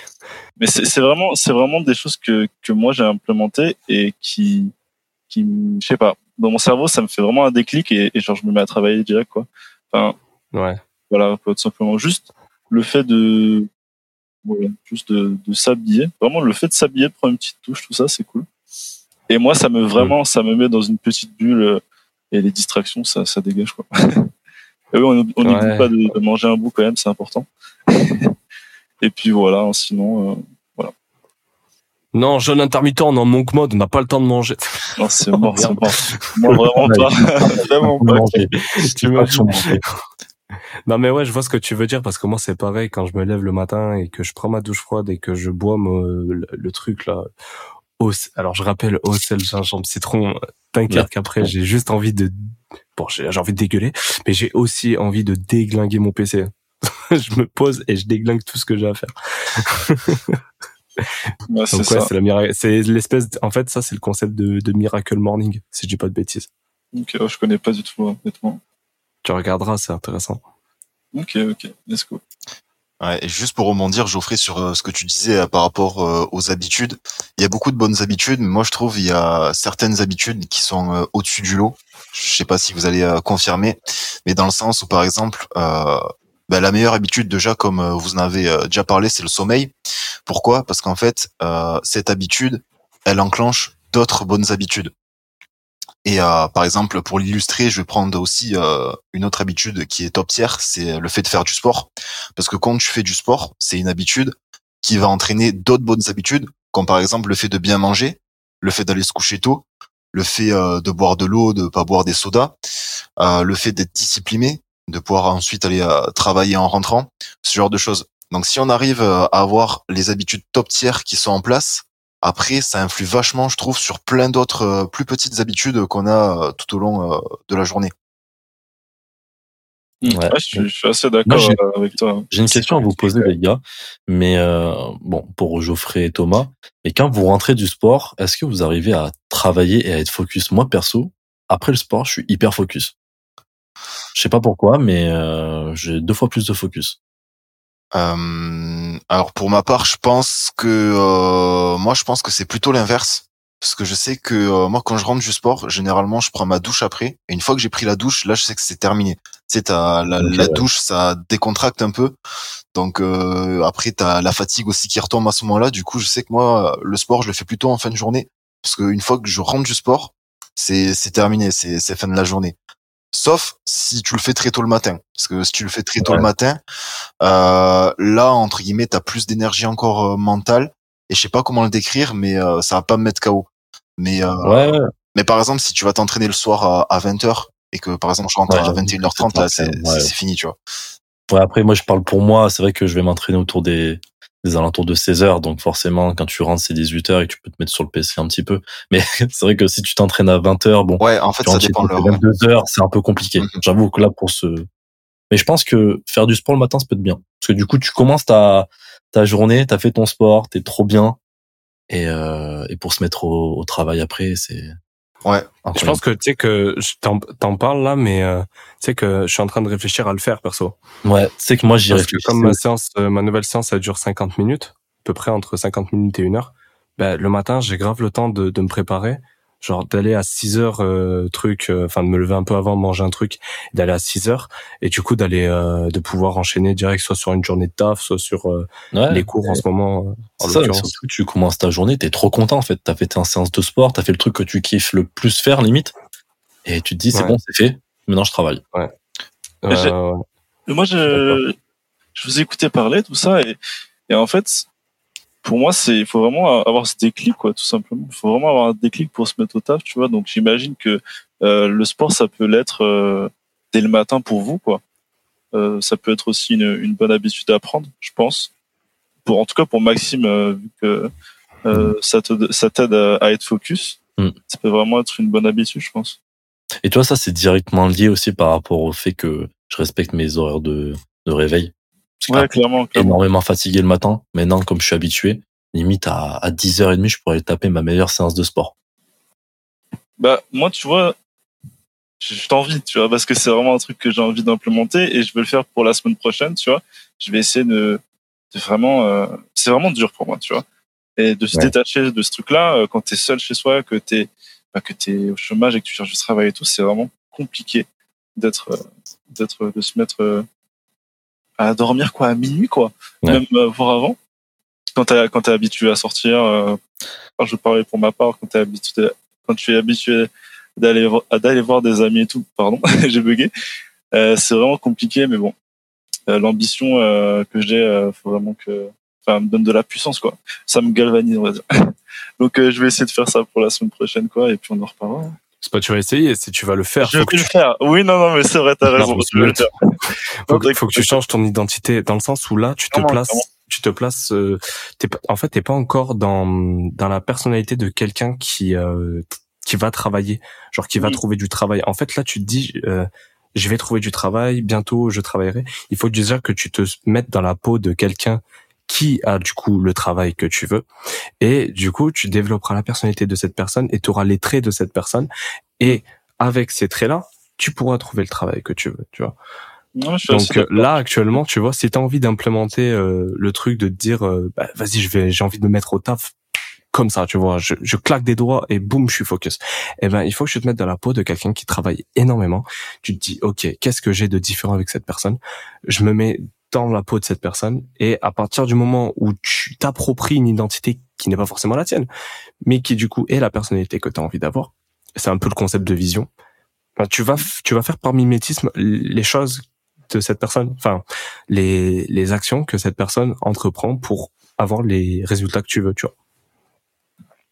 Mais c'est vraiment c'est vraiment des choses que que moi j'ai implémenté et qui qui je sais pas dans mon cerveau ça me fait vraiment un déclic et, et genre je me mets à travailler direct quoi. Enfin ouais. Voilà tout simplement juste le fait de voilà, juste de, de s'habiller. Vraiment le fait de s'habiller, de prendre une petite touche, tout ça c'est cool. Et moi, ça me vraiment, ça me met dans une petite bulle euh, et les distractions, ça, ça dégage quoi. et oui, on n'oublie pas de, manger un bout quand même, c'est important. et puis voilà, hein, sinon, euh, voilà. Non, jeune intermittent, on est en monk mode, on n'a pas le temps de manger. Non, c'est mort, c'est mort. Moi, vraiment pas. vraiment pas. tu Non mais ouais, je vois ce que tu veux dire parce que moi c'est pareil quand je me lève le matin et que je prends ma douche froide et que je bois le, le truc là alors je rappelle au sel, gingembre, citron. T'inquiète qu'après j'ai juste envie de, bon j'ai envie de dégueuler, mais j'ai aussi envie de déglinguer mon PC. je me pose et je déglingue tout ce que j'ai à faire. c'est ouais, c'est l'espèce, en fait ça c'est le concept de, de miracle morning, si je dis pas de bêtises. Ok, oh, je connais pas du tout honnêtement. Tu regarderas, c'est intéressant. Ok, ok, let's go. Ouais, et juste pour rebondir, Geoffrey, sur euh, ce que tu disais euh, par rapport euh, aux habitudes, il y a beaucoup de bonnes habitudes, mais moi je trouve il y a certaines habitudes qui sont au-dessus du lot. Je sais pas si vous allez confirmer, mais dans le sens où par exemple, euh, bah, la meilleure habitude déjà, comme vous en avez déjà parlé, c'est le sommeil. Pourquoi? Parce qu'en fait, cette habitude, elle enclenche d'autres bonnes habitudes. Et euh, par exemple, pour l'illustrer, je vais prendre aussi euh, une autre habitude qui est top tier, c'est le fait de faire du sport. Parce que quand tu fais du sport, c'est une habitude qui va entraîner d'autres bonnes habitudes, comme par exemple le fait de bien manger, le fait d'aller se coucher tôt, le fait euh, de boire de l'eau, de pas boire des sodas, le fait d'être discipliné, de pouvoir ensuite aller travailler en rentrant, ce genre de choses. Donc si on arrive à avoir les habitudes top tier qui sont en place, après, ça influe vachement, je trouve, sur plein d'autres euh, plus petites habitudes qu'on a euh, tout au long euh, de la journée. Mmh. Ouais. je, suis assez d'accord avec toi. J'ai une question à vous poser, les gars. Mais bon, pour Geoffrey et Thomas, et quand vous rentrez du sport, est-ce que vous arrivez à travailler et à être focus Moi, perso, après le sport, je suis hyper focus. Je sais pas pourquoi, mais j'ai deux fois plus de focus. Euh, alors pour ma part, je pense que euh, moi je pense que c'est plutôt l'inverse parce que je sais que euh, moi quand je rentre du sport, généralement je prends ma douche après et une fois que j'ai pris la douche, là je sais que c'est terminé. Tu sais, la, la douche, ça décontracte un peu. Donc euh, après t'as la fatigue aussi qui retombe à ce moment-là. Du coup, je sais que moi le sport, je le fais plutôt en fin de journée parce qu'une fois que je rentre du sport, c'est c'est terminé, c'est c'est fin de la journée. Sauf si tu le fais très tôt le matin. Parce que si tu le fais très tôt le matin, euh, là, entre guillemets, tu as plus d'énergie encore euh, mentale. Et je sais pas comment le décrire, mais euh, ça va pas me mettre KO. Mais, euh, mais par exemple, si tu vas t'entraîner le soir à, 20h et que, par exemple, je rentre à 21h30, là, c'est fini, tu vois. Ouais, après, moi, je parle pour moi. C'est vrai que je vais m'entraîner autour des, des alentours de 16 heures. Donc forcément, quand tu rentres, c'est 18 heures et tu peux te mettre sur le PC un petit peu. Mais c'est vrai que si tu t'entraînes à 20 heures, bon, Ouais, en fait, ça dépend de toi à l'heure. 22 heures, c'est un peu compliqué. Mhm. J'avoue que là, pour ce, mais je pense que faire du sport le matin, ça peut être bien. Parce que du coup, tu commences ta, ta journée, t'as fait ton sport, t'es trop bien. Et, euh, et pour se mettre au, au travail après, c'est Ouais. incroyable. Je pense que tu sais que je t'en t'en parles là, mais euh, tu sais que je suis en train de réfléchir à le faire perso. Ouais, tu sais que moi, j'y réfléchis. comme ma séance, euh, ma nouvelle séance, elle dure 50 minutes, à peu près entre 50 minutes et une heure. Ben, le matin, j'ai grave le temps de, de me préparer, genre d'aller à 6 heures euh, truc, euh, enfin de me lever un peu avant, manger un truc, d'aller à 6 heures, et du coup d'aller, euh, de pouvoir enchaîner direct soit sur une journée de taf, soit sur euh, Ouais. les cours en ce moment. euh, C'est en ça, mais surtout, tu commences ta journée, t'es trop content en fait. T'as fait ta séance de sport, t'as fait le truc que tu kiffes le plus faire limite, et tu te dis c'est Ouais. bon, c'est fait. Maintenant, je travaille. Mais Euh, Et moi, je, je vous écoutais parler, tout ça, et, et en fait, pour moi, c'est, il faut vraiment avoir ce déclic, quoi, tout simplement. Il faut vraiment avoir un déclic pour se mettre au taf, tu vois. Donc, j'imagine que euh, le sport, ça peut l'être euh, dès le matin pour vous, quoi. Euh, ça peut être aussi une, une bonne habitude à prendre, je pense. Pour, en tout cas, pour Maxime, vu que ça te, ça t'aide à, à être focus, Mm. ça peut vraiment être une bonne habitude, je pense. Et toi, ça, c'est directement lié aussi par rapport au fait que je respecte mes horaires de, de réveil? Ouais, clairement, énormément fatigué le matin. Maintenant, comme je suis habitué, limite à, à 10h30, je pourrais taper ma meilleure séance de sport. Bah, moi, tu vois, je t'envie, tu vois, parce que c'est vraiment un truc que j'ai envie d'implémenter et je vais le faire pour la semaine prochaine, tu vois. Je vais essayer de, de vraiment, euh, c'est vraiment dur pour moi, tu vois. Et de se Ouais. détacher de ce truc-là, euh, quand t'es seul chez soi, que t'es, bah, que t'es au chômage et que tu cherches du travail et tout, c'est vraiment compliqué d'être, euh, d'être, de se mettre euh, à dormir, quoi, à minuit, quoi. Ouais. Même, euh, voire avant. Quand t'es, quand t'es habitué à sortir, euh, je parlais pour ma part, quand t'es habitué, quand tu es habitué d'aller d'aller voir des amis et tout pardon j'ai bugué euh, c'est vraiment compliqué mais bon Euh, l'ambition euh, que j'ai euh, faut vraiment que enfin me donne de la puissance quoi ça me galvanise on va dire donc euh, je vais essayer de faire ça pour la semaine prochaine quoi et puis on en reparlera c'est pas tu vas essayer, c'est tu vas le faire. je vais que le tu, faire oui non non mais c'est vrai t'as raison faut faire faut, que- faut que tu changes ton identité dans le sens où là, tu te places, tu te places. euh, en fait, t'es pas encore dans dans la personnalité de quelqu'un qui euh, qui va travailler, genre qui va trouver du travail. En fait, là, tu te dis. euh, je vais trouver du travail, bientôt je travaillerai. Il faut déjà que tu te mettes dans la peau de quelqu'un qui a du coup le travail que tu veux. Et du coup, tu développeras la personnalité de cette personne et tu auras les traits de cette personne. Et avec ces traits-là, tu pourras trouver le travail que tu veux, tu vois. Non, je Donc euh, là actuellement, tu vois, si tu as envie d'implémenter euh, le truc de te dire euh, bah, vas-y, je vais j'ai envie de me mettre au taf comme ça, tu vois, je, je claque des doigts et boum, je suis focus. Eh ben, il faut que tu te mettes dans la peau de quelqu'un qui travaille énormément. Tu te dis OK, qu'est-ce que j'ai de différent avec cette personne? Je me mets dans la peau de cette personne et à partir du moment où tu t'appropries une identité qui n'est pas forcément la tienne, mais qui du coup est la personnalité que tu as envie d'avoir, c'est un peu le concept de vision. Enfin, tu vas tu vas faire par mimétisme les choses de cette personne, enfin les les actions que cette personne entreprend pour avoir les résultats que tu veux, tu vois.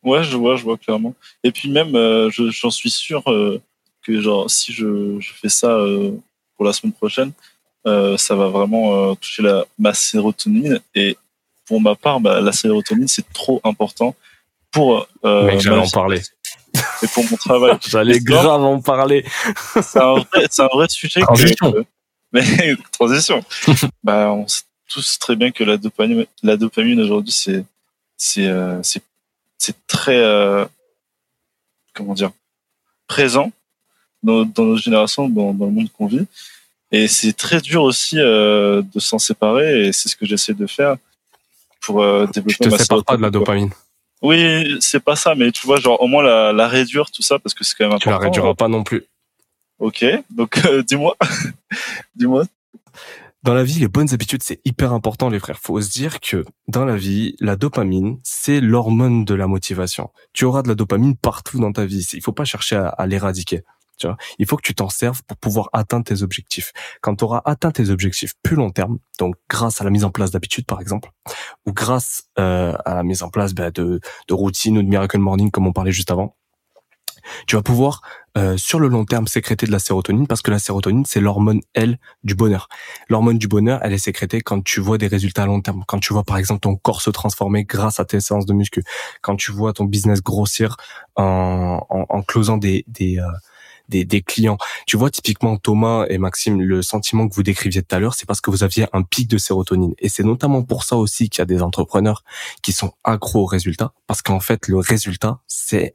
Ouais, je vois, je vois clairement. Et puis même, euh, je- j'en suis sûr euh, que genre si je, je fais ça euh, pour la semaine prochaine, euh, ça va vraiment euh, toucher la ma sérotonine. Et pour ma part, bah, la sérotonine c'est trop important pour euh, Mec, j'allais en parler. et pour mon travail. J'allais grave en parler. C'est un vrai, c'est un vrai sujet. Transition. que- mais transition. bah, on sait tous très bien que la dopamine, la dopamine aujourd'hui, c'est, c'est, euh, c'est, c'est très, euh, comment dire, présent dans, dans nos générations, dans, dans le monde qu'on vit. Et c'est très dur aussi euh, de s'en séparer. Et c'est ce que j'essaie de faire pour euh, développer Tu te ma sépares pas de la dopamine? Oui, c'est pas ça, mais tu vois, genre au moins la, la réduire, tout ça, parce que c'est quand même Tu la important. réduiras pas non plus. Ok, donc euh, dis-moi, dis-moi. Dans la vie, les bonnes habitudes, c'est hyper important, les frères. Faut se dire que dans la vie, la dopamine, c'est l'hormone de la motivation. Tu auras de la dopamine partout dans ta vie. Il faut pas chercher à, à l'éradiquer. Tu vois, il faut que tu t'en serves pour pouvoir atteindre tes objectifs. Quand tu auras atteint tes objectifs plus long terme, donc grâce à la mise en place d'habitudes par exemple, ou grâce euh, à la mise en place bah, de, de routines ou de miracle morning comme on parlait juste avant, tu vas pouvoir euh, sur le long terme sécréter de la sérotonine parce que la sérotonine c'est l'hormone elle du bonheur. L'hormone du bonheur, elle est sécrétée quand tu vois des résultats à long terme, quand tu vois par exemple ton corps se transformer grâce à tes séances de muscu, quand tu vois ton business grossir en en, en closant des des euh, des, des clients. Tu vois, typiquement Thomas et Maxime, le sentiment que vous décriviez tout à l'heure, c'est parce que vous aviez un pic de sérotonine. Et c'est notamment pour ça aussi qu'il y a des entrepreneurs qui sont accros au résultat, parce qu'en fait, le résultat, c'est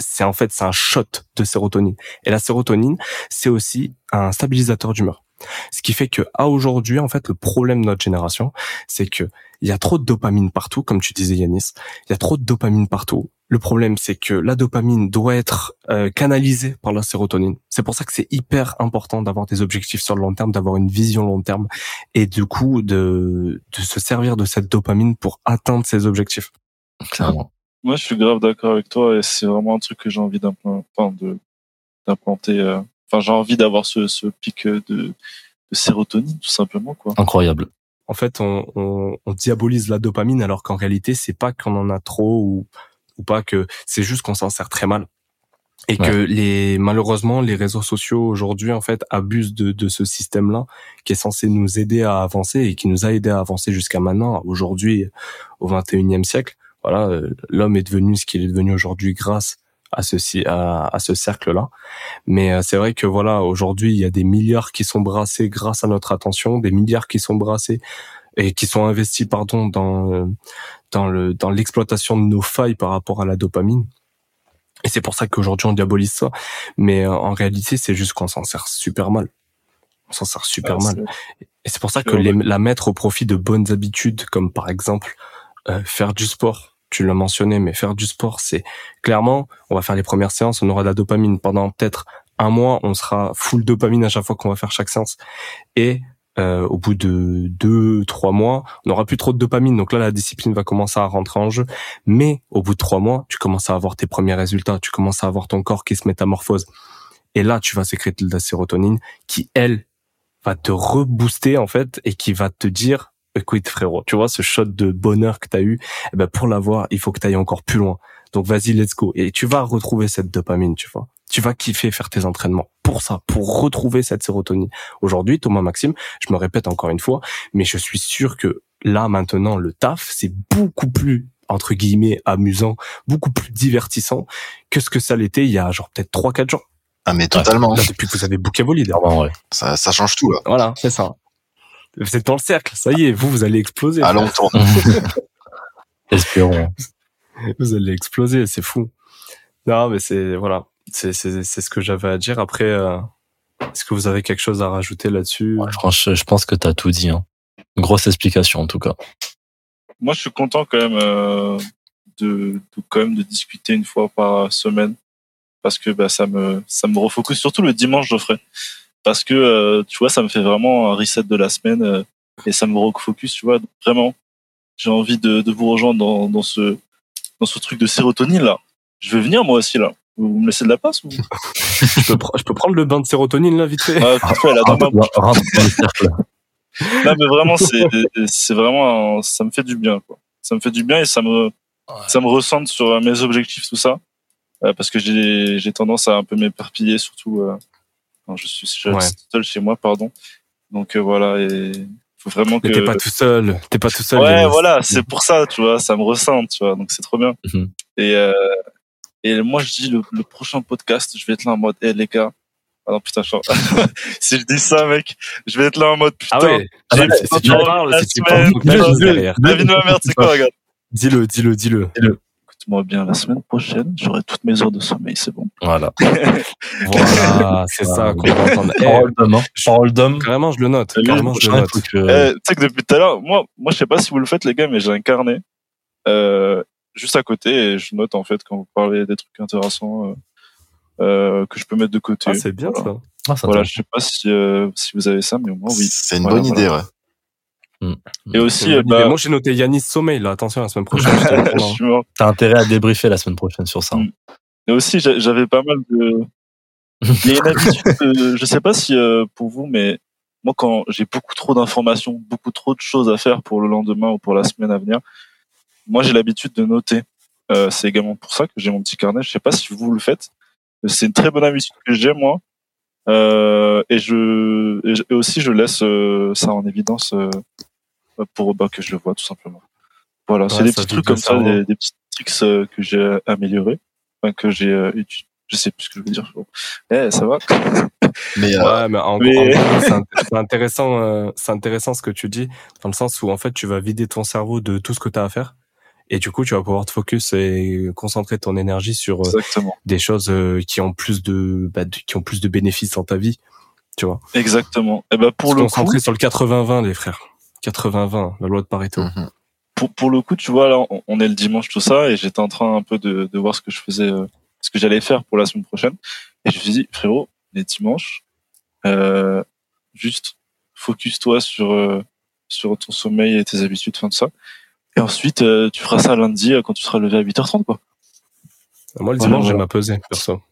c'est en fait c'est un shot de sérotonine. Et la sérotonine, c'est aussi un stabilisateur d'humeur. Ce qui fait que à aujourd'hui, en fait, le problème de notre génération, c'est que il y a trop de dopamine partout, comme tu disais Yanis. Il y a trop de dopamine partout. Le problème, c'est que la dopamine doit être euh, canalisée par la sérotonine. C'est pour ça que c'est hyper important d'avoir des objectifs sur le long terme, d'avoir une vision long terme, et du coup de de se servir de cette dopamine pour atteindre ses objectifs. Clairement. Moi, je suis grave d'accord avec toi et c'est vraiment un truc que j'ai envie d'implanter. Enfin, de, d'implanter euh, enfin, j'ai envie d'avoir ce, ce pic de, de sérotonine, tout simplement, quoi. Incroyable. En fait, on, on, on diabolise la dopamine alors qu'en réalité, c'est pas qu'on en a trop ou, ou pas que c'est juste qu'on s'en sert très mal. Et Ouais. que les malheureusement les réseaux sociaux aujourd'hui en fait abusent de, de ce système-là qui est censé nous aider à avancer et qui nous a aidé à avancer jusqu'à maintenant aujourd'hui au 21e siècle. Voilà, euh, l'homme est devenu ce qu'il est devenu aujourd'hui grâce à ceci à, à ce cercle-là. Mais euh, c'est vrai que voilà, aujourd'hui, il y a des milliards qui sont brassés grâce à notre attention, des milliards qui sont brassés et qui sont investis pardon dans euh, dans le dans l'exploitation de nos failles par rapport à la dopamine. Et c'est pour ça qu'aujourd'hui on diabolise ça. Mais euh, en réalité, c'est juste qu'on s'en sert super mal. On s'en sert super mal. Et c'est pour ça que les, la mettre au profit de bonnes habitudes, comme par exemple euh, faire du sport. Tu l'as mentionné, mais faire du sport, c'est clairement, on va faire les premières séances, on aura de la dopamine pendant peut-être un mois, on sera full dopamine à chaque fois qu'on va faire chaque séance. Et euh, au bout de deux, trois mois, on n'aura plus trop de dopamine. Donc là, la discipline va commencer à rentrer en jeu. Mais au bout de trois mois, tu commences à avoir tes premiers résultats. Tu commences à avoir ton corps qui se métamorphose. Et là, tu vas sécréter de la sérotonine qui, elle, va te rebooster en fait et qui va te dire écoute frérot, tu vois ce shot de bonheur que tu as eu, eh ben pour l'avoir, il faut que tu ailles encore plus loin. Donc vas-y, let's go et tu vas retrouver cette dopamine, tu vois. Tu vas kiffer faire tes entraînements pour ça, pour retrouver cette sérotonine. Aujourd'hui, Thomas Maxime, je me répète encore une fois, mais je suis sûr que là maintenant le taf, c'est beaucoup plus entre guillemets amusant, beaucoup plus divertissant que ce que ça l'était il y a genre peut-être 3 4 jours. Ah mais totalement. Là, depuis que vous avez vos leads. Clairement, ouais. Ça, ça change tout là. Voilà, c'est ça. Vous êtes dans le cercle, ça y est, vous, vous allez exploser. On tourne. Espérons. Vous allez exploser, c'est fou. Non, mais c'est, voilà, c'est, c'est, c'est ce que j'avais à dire. Après, euh, est-ce que vous avez quelque chose à rajouter là-dessus Ouais, franchement, je pense que t'as tout dit. Hein. Une grosse explication en tout cas. Moi, je suis content quand même euh, de, de quand même de discuter une fois par semaine parce que bah, ça me ça me refocus surtout le dimanche, Geoffrey. Parce que euh, tu vois, ça me fait vraiment un reset de la semaine euh, et ça me refocus, tu vois. Donc, vraiment, j'ai envie de, de vous rejoindre dans, dans ce dans ce truc de sérotonine là. Je vais venir moi aussi là. Vous me laissez de la place ou je, peux, pr- je peux prendre le bain de sérotonine là, vite fait ah, fait, là, cercle. Non, mais vraiment, c'est, vraiment, un- ça me fait du bien, quoi. Ça me fait du bien et ça me, ça me recentre sur mes objectifs, tout ça. Euh, parce que j'ai, j'ai tendance à un peu m'éparpiller, surtout, euh, quand je suis seul, Ouais. seul chez moi, pardon. Donc, euh, voilà, et faut vraiment que. Mais t'es pas tout seul, t'es pas tout seul. ouais, voilà, c'est pour ça, tu vois, ça me ressent, tu vois, donc c'est trop bien. Mhm. Et, euh, et moi, je dis, le, le prochain podcast, je vais être là en mode, hé, les gars. Ah non, putain, je... si je dis ça, mec, je vais être là en mode, putain. Ah ouais, j'ai si, si tu pas parles, si tu parles, tu de ma mère, c'est quoi, regarde? Dis-le, dis-le, dis-le. Écoute-moi bien, la semaine prochaine, j'aurai toutes mes heures de sommeil, c'est bon. Voilà. Voilà, c'est ça qu'on va entendre. Eh, Parole d'homme. hein. je- Parole d'homme. carrément, je le note. Carrément, je le note. Eh, tu sais que depuis tout à l'heure, moi, moi, je sais pas si vous le faites, les gars, mais j'ai un carnet, euh, juste à côté et je note, en fait, quand vous parlez des trucs intéressants, euh, euh, que je peux mettre de côté. Ah, c'est bien Voilà. ça. Ah, ça Voilà, je sais pas si, euh, si vous avez ça, mais moi, oui. C'est une Voilà, bonne voilà. idée, ouais. Et aussi, euh, bah, Moi, j'ai noté Yanis Sommeil, là. Attention, la semaine prochaine. T'as intérêt à débriefer la semaine prochaine sur ça. Mm. Et aussi, j'a- j'avais pas mal de. Il y a une habitude, euh, je sais pas si euh, pour vous, mais moi, quand j'ai beaucoup trop d'informations, beaucoup trop de choses à faire pour le lendemain ou pour la semaine à venir, moi, j'ai l'habitude de noter. Euh, c'est également pour ça que j'ai mon petit carnet. Je sais pas si vous le faites, c'est une très bonne habitude que j'ai moi. Euh, et je et, aussi je laisse euh, ça en évidence euh, pour bah, que je le vois tout simplement. Voilà, c'est des petits trucs comme ça, cerveau. des, des petits tricks euh, que j'ai améliorés, enfin, que j'ai euh, je sais plus ce que je veux dire. Eh, ça va. Mais euh, Ouais, mais en, mais- en c'est int- c'est intéressant, euh, c'est intéressant ce que tu dis, dans le sens où en fait, tu vas vider ton cerveau de tout ce que tu as à faire, et du coup, tu vas pouvoir te focus et concentrer ton énergie sur euh, Exactement. des choses euh, qui ont plus de, bah, de- qui ont plus de bénéfices dans ta vie, tu vois. Exactement. Et ben pour Se le coup, concentrer sur le 80-20, les frères. 80-20, la loi de Pareto. mhm. pour, pour le coup, tu vois, là, on- on est le dimanche, tout ça, et j'étais en train un peu de, de voir ce que je faisais, euh, ce que j'allais faire pour la semaine prochaine. Et je me suis dit, frérot, les dimanches, euh, juste focus-toi sur, euh, sur ton sommeil et tes habitudes, enfin, tout ça. Et ensuite, euh, tu feras ça lundi euh, quand tu seras levé à 8h30, quoi. Moi, le Voilà, dimanche, j'ai voilà. ma pesée, perso.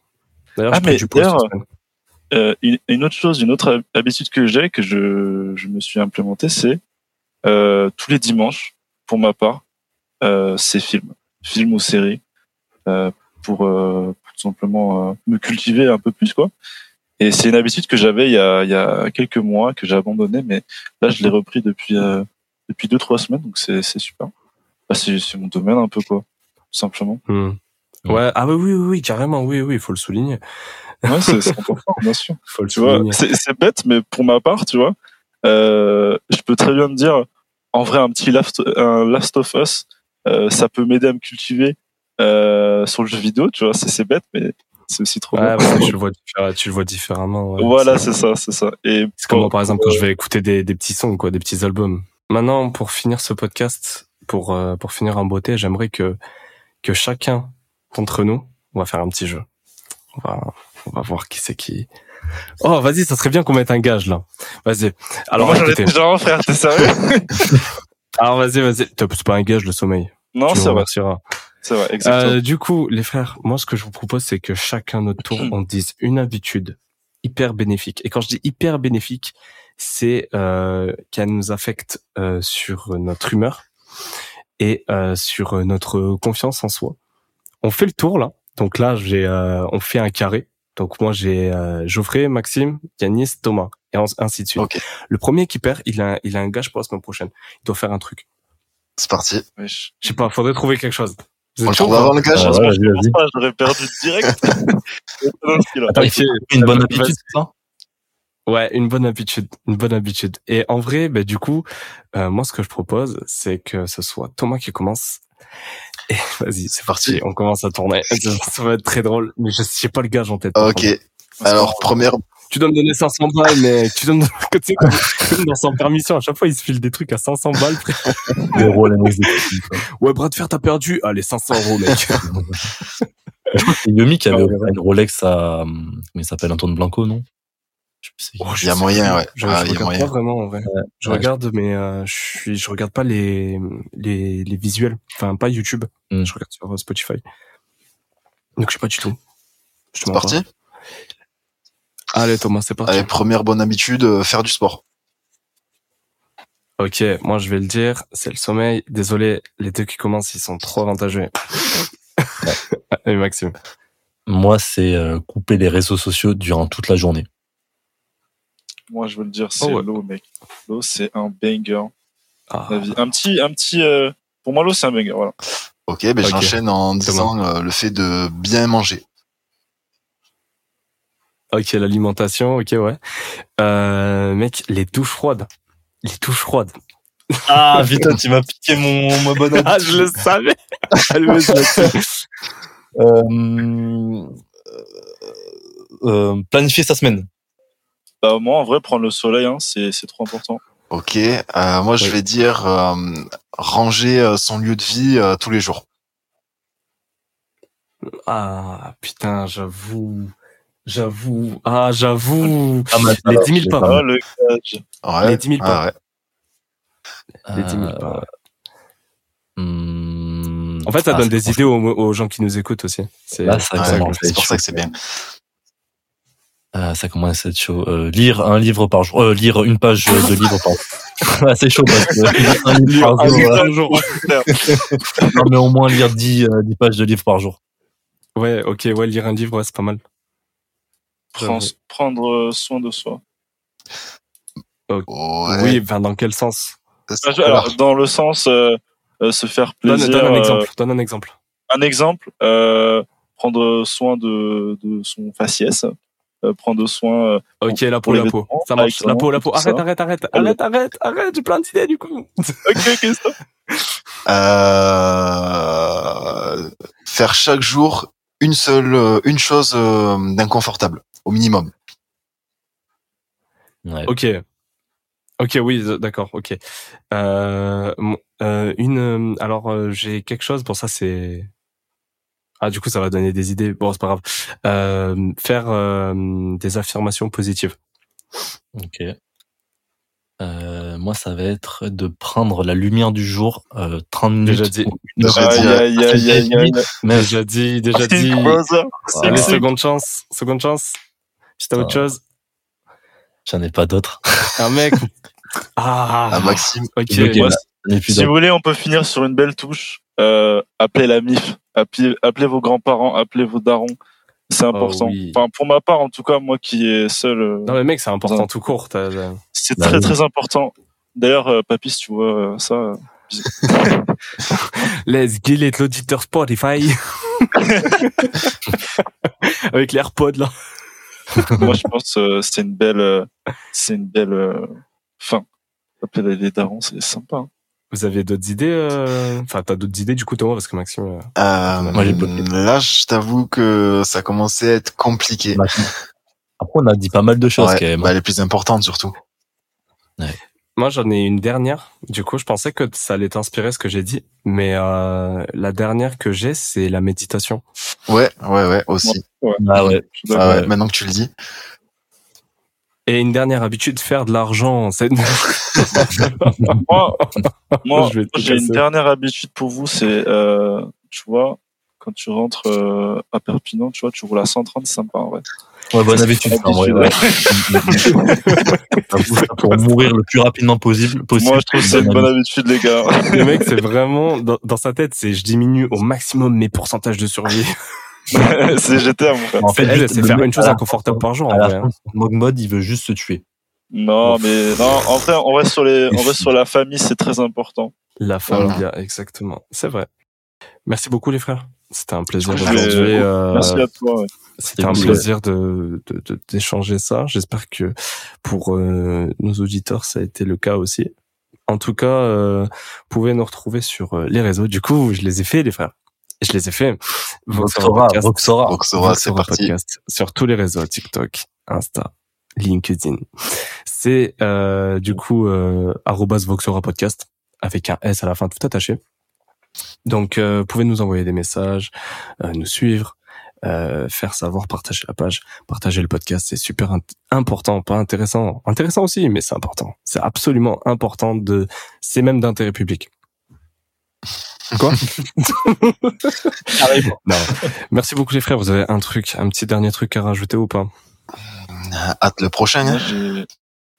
D'ailleurs, Ah, semaine. Euh, une, une autre chose, une autre hab- habitude que j'ai, que je, je me suis implémenté, c'est euh, tous les dimanches, pour ma part, euh, c'est film, film ou série, euh, pour, euh, pour tout simplement euh, me cultiver un peu plus, quoi. Et c'est une habitude que j'avais il y a, il y a quelques mois, que j'ai abandonné, mais là, je l'ai repris depuis euh, depuis deux trois semaines, donc c'est c'est super. Bah, c'est mon domaine un peu, quoi, tout simplement. Hmm. Ouais, ah oui, oui, oui, oui, carrément, oui, oui, il faut le souligner. Ouais, c'est important, bien sûr. faut le tu vois, souligner. c'est c'est bête, mais pour ma part, tu vois, euh, je peux très bien me dire, en vrai, un petit Last, un Last of Us, euh, ça peut m'aider à me cultiver euh, sur le jeu vidéo, tu vois, c'est c'est bête, mais c'est aussi trop Ouais, tu le vois, diffé- tu le vois différemment. ouais. voilà, c'est ça, c'est ça. Et C'est comme moi, par exemple, quand je vais écouter des, des petits sons, quoi, des petits albums. Maintenant, pour finir ce podcast, pour, euh, pour finir en beauté, j'aimerais que, que chacun d'entre nous, on va faire un petit jeu. On va, on va voir qui c'est qui. Oh, vas-y, ça serait bien qu'on mette un gage, là. Vas-y. Alors, moi, j'en ai déjà un, frère, t'es sérieux Alors, vas-y, vas-y. C'est pas un gage, le sommeil. Non, c'est vrai, c'est vrai, exactement. Euh, du coup, les frères, moi, ce que je vous propose, c'est que chacun notre tour, on dise une habitude hyper bénéfique. Et quand je dis hyper bénéfique, c'est euh, qu'elle nous affecte euh, sur notre humeur et euh, sur notre confiance en soi. On fait le tour là. Donc là, j'ai, euh, on fait un carré. Donc moi, j'ai euh, Geoffrey, Maxime, Yanis, Thomas, et ainsi de suite. Le premier qui perd, il a, il a un gage pour la semaine prochaine. Il doit faire un truc. c'est parti. Je sais pas, faudrait trouver quelque chose. On chaud pas avant le gage. Ah, ouais, je pense pas, j'aurais perdu direct. Attends, il faut une bonne habitude, c'est ça? Ouais, une bonne habitude, une bonne habitude. Et en vrai, bah, du coup, euh, moi, ce que je propose, c'est que ce soit Thomas qui commence. Et vas-y, c'est parti, on commence à tourner. Ça va être très drôle, mais je sais pas le gage en tête. par Ok. Alors première Tu dois me donner 500 balles, mais tu dois me donner, tu sais, comme, comme dans sans permission, à chaque fois, il se file des trucs à 500 balles, rôle exécutif. Ouais, bras de fer, t'as perdu. Allez, 500 euros, mec. Je crois que c'est Yomi qui avait une Rolex à, hum, comment il s'appelle, Antoine Blanco, non? Je sais Oh, pas. je Il y a moyen, ouais. Je, Ah, je il y a regarde moyen. pas vraiment, en vrai. Je Ouais, regarde, mais euh, je suis, je regarde pas les, les, les visuels. Enfin, pas YouTube. Hmm. Je regarde sur euh, Spotify. Donc, je sais pas du tout. Je C'est parti. pas. Allez, Thomas, c'est parti. Allez, première bonne habitude, euh, faire du sport. Ok, moi, je vais le dire. C'est le sommeil. Désolé, les deux qui commencent, ils sont trop avantageux. Allez, Maxime. Moi, c'est euh, couper les réseaux sociaux durant toute la journée. Moi, je veux le dire, c'est Oh ouais. l'eau, mec. L'eau, c'est un banger. Ah, La vie. Un petit, un petit. euh, Pour moi, l'eau, c'est un banger. Voilà. Ok, ben j'enchaîne en disant euh, le fait de bien manger. ok, l'alimentation, ok, ouais. Euh, mec, les douches froides. Les douches froides. Ah, putain, tu m'as piqué mon, ma bonne Ah, je le savais. Euh, euh, planifier sa semaine. Bah, moi, en vrai, prendre le soleil, hein, c'est c'est trop important. Ok, euh, moi je vais dire euh, ranger euh, son lieu de vie euh, tous les jours. Ah, putain, j'avoue. J'avoue. Ah, j'avoue. Ah, mais les alors, 10 000 je pas. Ah, le. Ouais. Les 10 000 pas. Ah, ouais. Les 10 000 pas. Hum, En fait, ça ah, donne des idées aux, aux gens qui nous écoutent aussi. C'est Ouais, être pour ça que c'est bien. Ah, ça commence à être chaud. Euh, lire un livre par jour. Euh, lire une page de livre par jour. Ah, c'est chaud parce que lire un livre par jour. un jour. Non, mais au moins lire 10, euh, 10 pages de livres par jour. Ouais, ok, ouais, lire un livre, ouais, c'est pas mal. Prends- prendre soin de soi. Ouais. Oui, enfin, dans quel sens? Ah, je- Alors, dans le sens euh, euh, se faire donne, plaisir. donne un euh, exemple. Donne un exemple. un exemple, euh, prendre soin de, de son faciès, euh, prendre soin. euh, Ok, la pour peau, la peau. Ça marche. La peau, la peau. Arrête, arrête, arrête, arrête, arrête, arrête. J'ai plein d'idées du coup. Ok, stop. Euh, faire chaque jour une seule, euh, une chose euh, d'inconfortable, au minimum. Ouais. Ok. Ok, oui, d'accord, ok. Euh, euh, une, euh, alors euh, j'ai quelque chose. Bon, ça c'est. Ah, du coup, ça va donner des idées. Bon, c'est pas grave. Euh, faire euh, des affirmations positives. Ok. Euh, moi, ça va être de prendre la lumière du jour, euh, 30 minutes. Déjà dit. Déjà dit. Déjà dit, déjà dit. Allez, seconde chance, seconde chance. Si t'as autre Ah. chose, j'en ai pas d'autres. un mec. Ah, À Maxime. ok. Moi, Si vous voulez, on peut finir sur une belle touche. Euh, appelez la MIF, appelez, appelez vos grands-parents, appelez vos darons. C'est important. Oh oui. Enfin, pour ma part, en tout cas, moi qui est seul, euh, Non mais mec, c'est important tout court. c'est Bah très oui. très important. D'ailleurs, euh, papy, si tu vois euh, ça, euh, Let's get it, l'auditeur Spotify. Avec les AirPods là. moi je pense euh, c'est une belle, euh, c'est une belle euh, fin. Appeler les darons, c'est sympa. hein. Vous avez d'autres idées euh, Enfin, t'as d'autres idées du coup Thomas parce que Maxime. euh, Euh, Moi, j'ai bloqué. là, je t'avoue que ça commençait à être compliqué. Après, on a dit pas mal de choses Ouais, quand même. bah, les plus importantes surtout. Moi, j'en ai une dernière. Du coup, je pensais que ça allait t'inspirer ce que j'ai dit, mais euh, la dernière que j'ai, c'est la méditation. Ouais, ouais, ouais, aussi. Ah ouais. Ah ouais, maintenant que tu le dis. Et une dernière habitude, faire de l'argent. C'est Moi, moi j'ai une dernière habitude pour vous, c'est, euh, tu vois, quand tu rentres euh, à Perpignan, tu vois, tu roules à 130, c'est sympa en vrai. Ouais, bonne habitude. ouais. Pour mourir le plus rapidement possible. possible Moi, je trouve que c'est une bonne habitude, les gars. le mec, c'est vraiment dans, dans sa tête, c'est je diminue au maximum mes pourcentages de survie. c'est GTA, mon frère. En C'est fait, c'est faire une chose inconfortable par jour. En vrai, hein. son mode mode, il veut juste se tuer. Non, mais non, en vrai, on reste sur les, on reste sur la famille, c'est très important. La Voilà. famille, exactement. C'est vrai. Merci beaucoup les frères. C'était un plaisir aujourd'hui. euh, Merci à toi. ouais. C'était un plaisir de de- de- d'échanger ça. J'espère que pour euh, nos auditeurs, ça a été le cas aussi. En tout cas, euh, vous pouvez nous retrouver sur euh, les réseaux. Du coup, je les ai fait, les frères. Je les ai fait. Voxora, Podcast. Voxora. Voxora, c'est parti. Podcast sur tous les réseaux TikTok, Insta, LinkedIn. C'est euh, du coup euh, arrobas Voxora Podcast avec un S à la fin tout attaché. Donc euh, vous pouvez nous envoyer des messages, euh, nous suivre, euh, faire savoir, partager la page, partager le podcast, c'est super int- important, pas intéressant, intéressant aussi, mais c'est important. C'est absolument important de, c'est même d'intérêt public. Quoi Non. Merci beaucoup les frères. Vous avez un truc, un petit dernier truc à rajouter ou pas Hâte le prochain. Hein.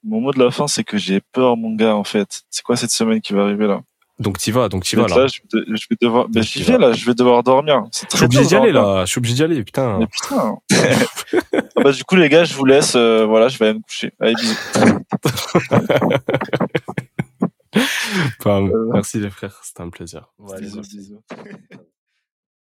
Mon mot de la fin, c'est que j'ai peur, mon gars, en fait. C'est quoi cette semaine qui va arriver là? Donc t'y vas, donc t'y vas là. là, je vais, de- je vais devoir. Ben, j'y vais là, je vais devoir dormir. C'est Je très suis obligé d'y aller là. Je suis obligé d'y aller, putain. Mais putain. Ah bah, du coup, les gars, je vous laisse. euh, voilà, je vais aller me coucher. Allez, bisous. Enfin, merci les frères, c'était un plaisir. bisous, bisous.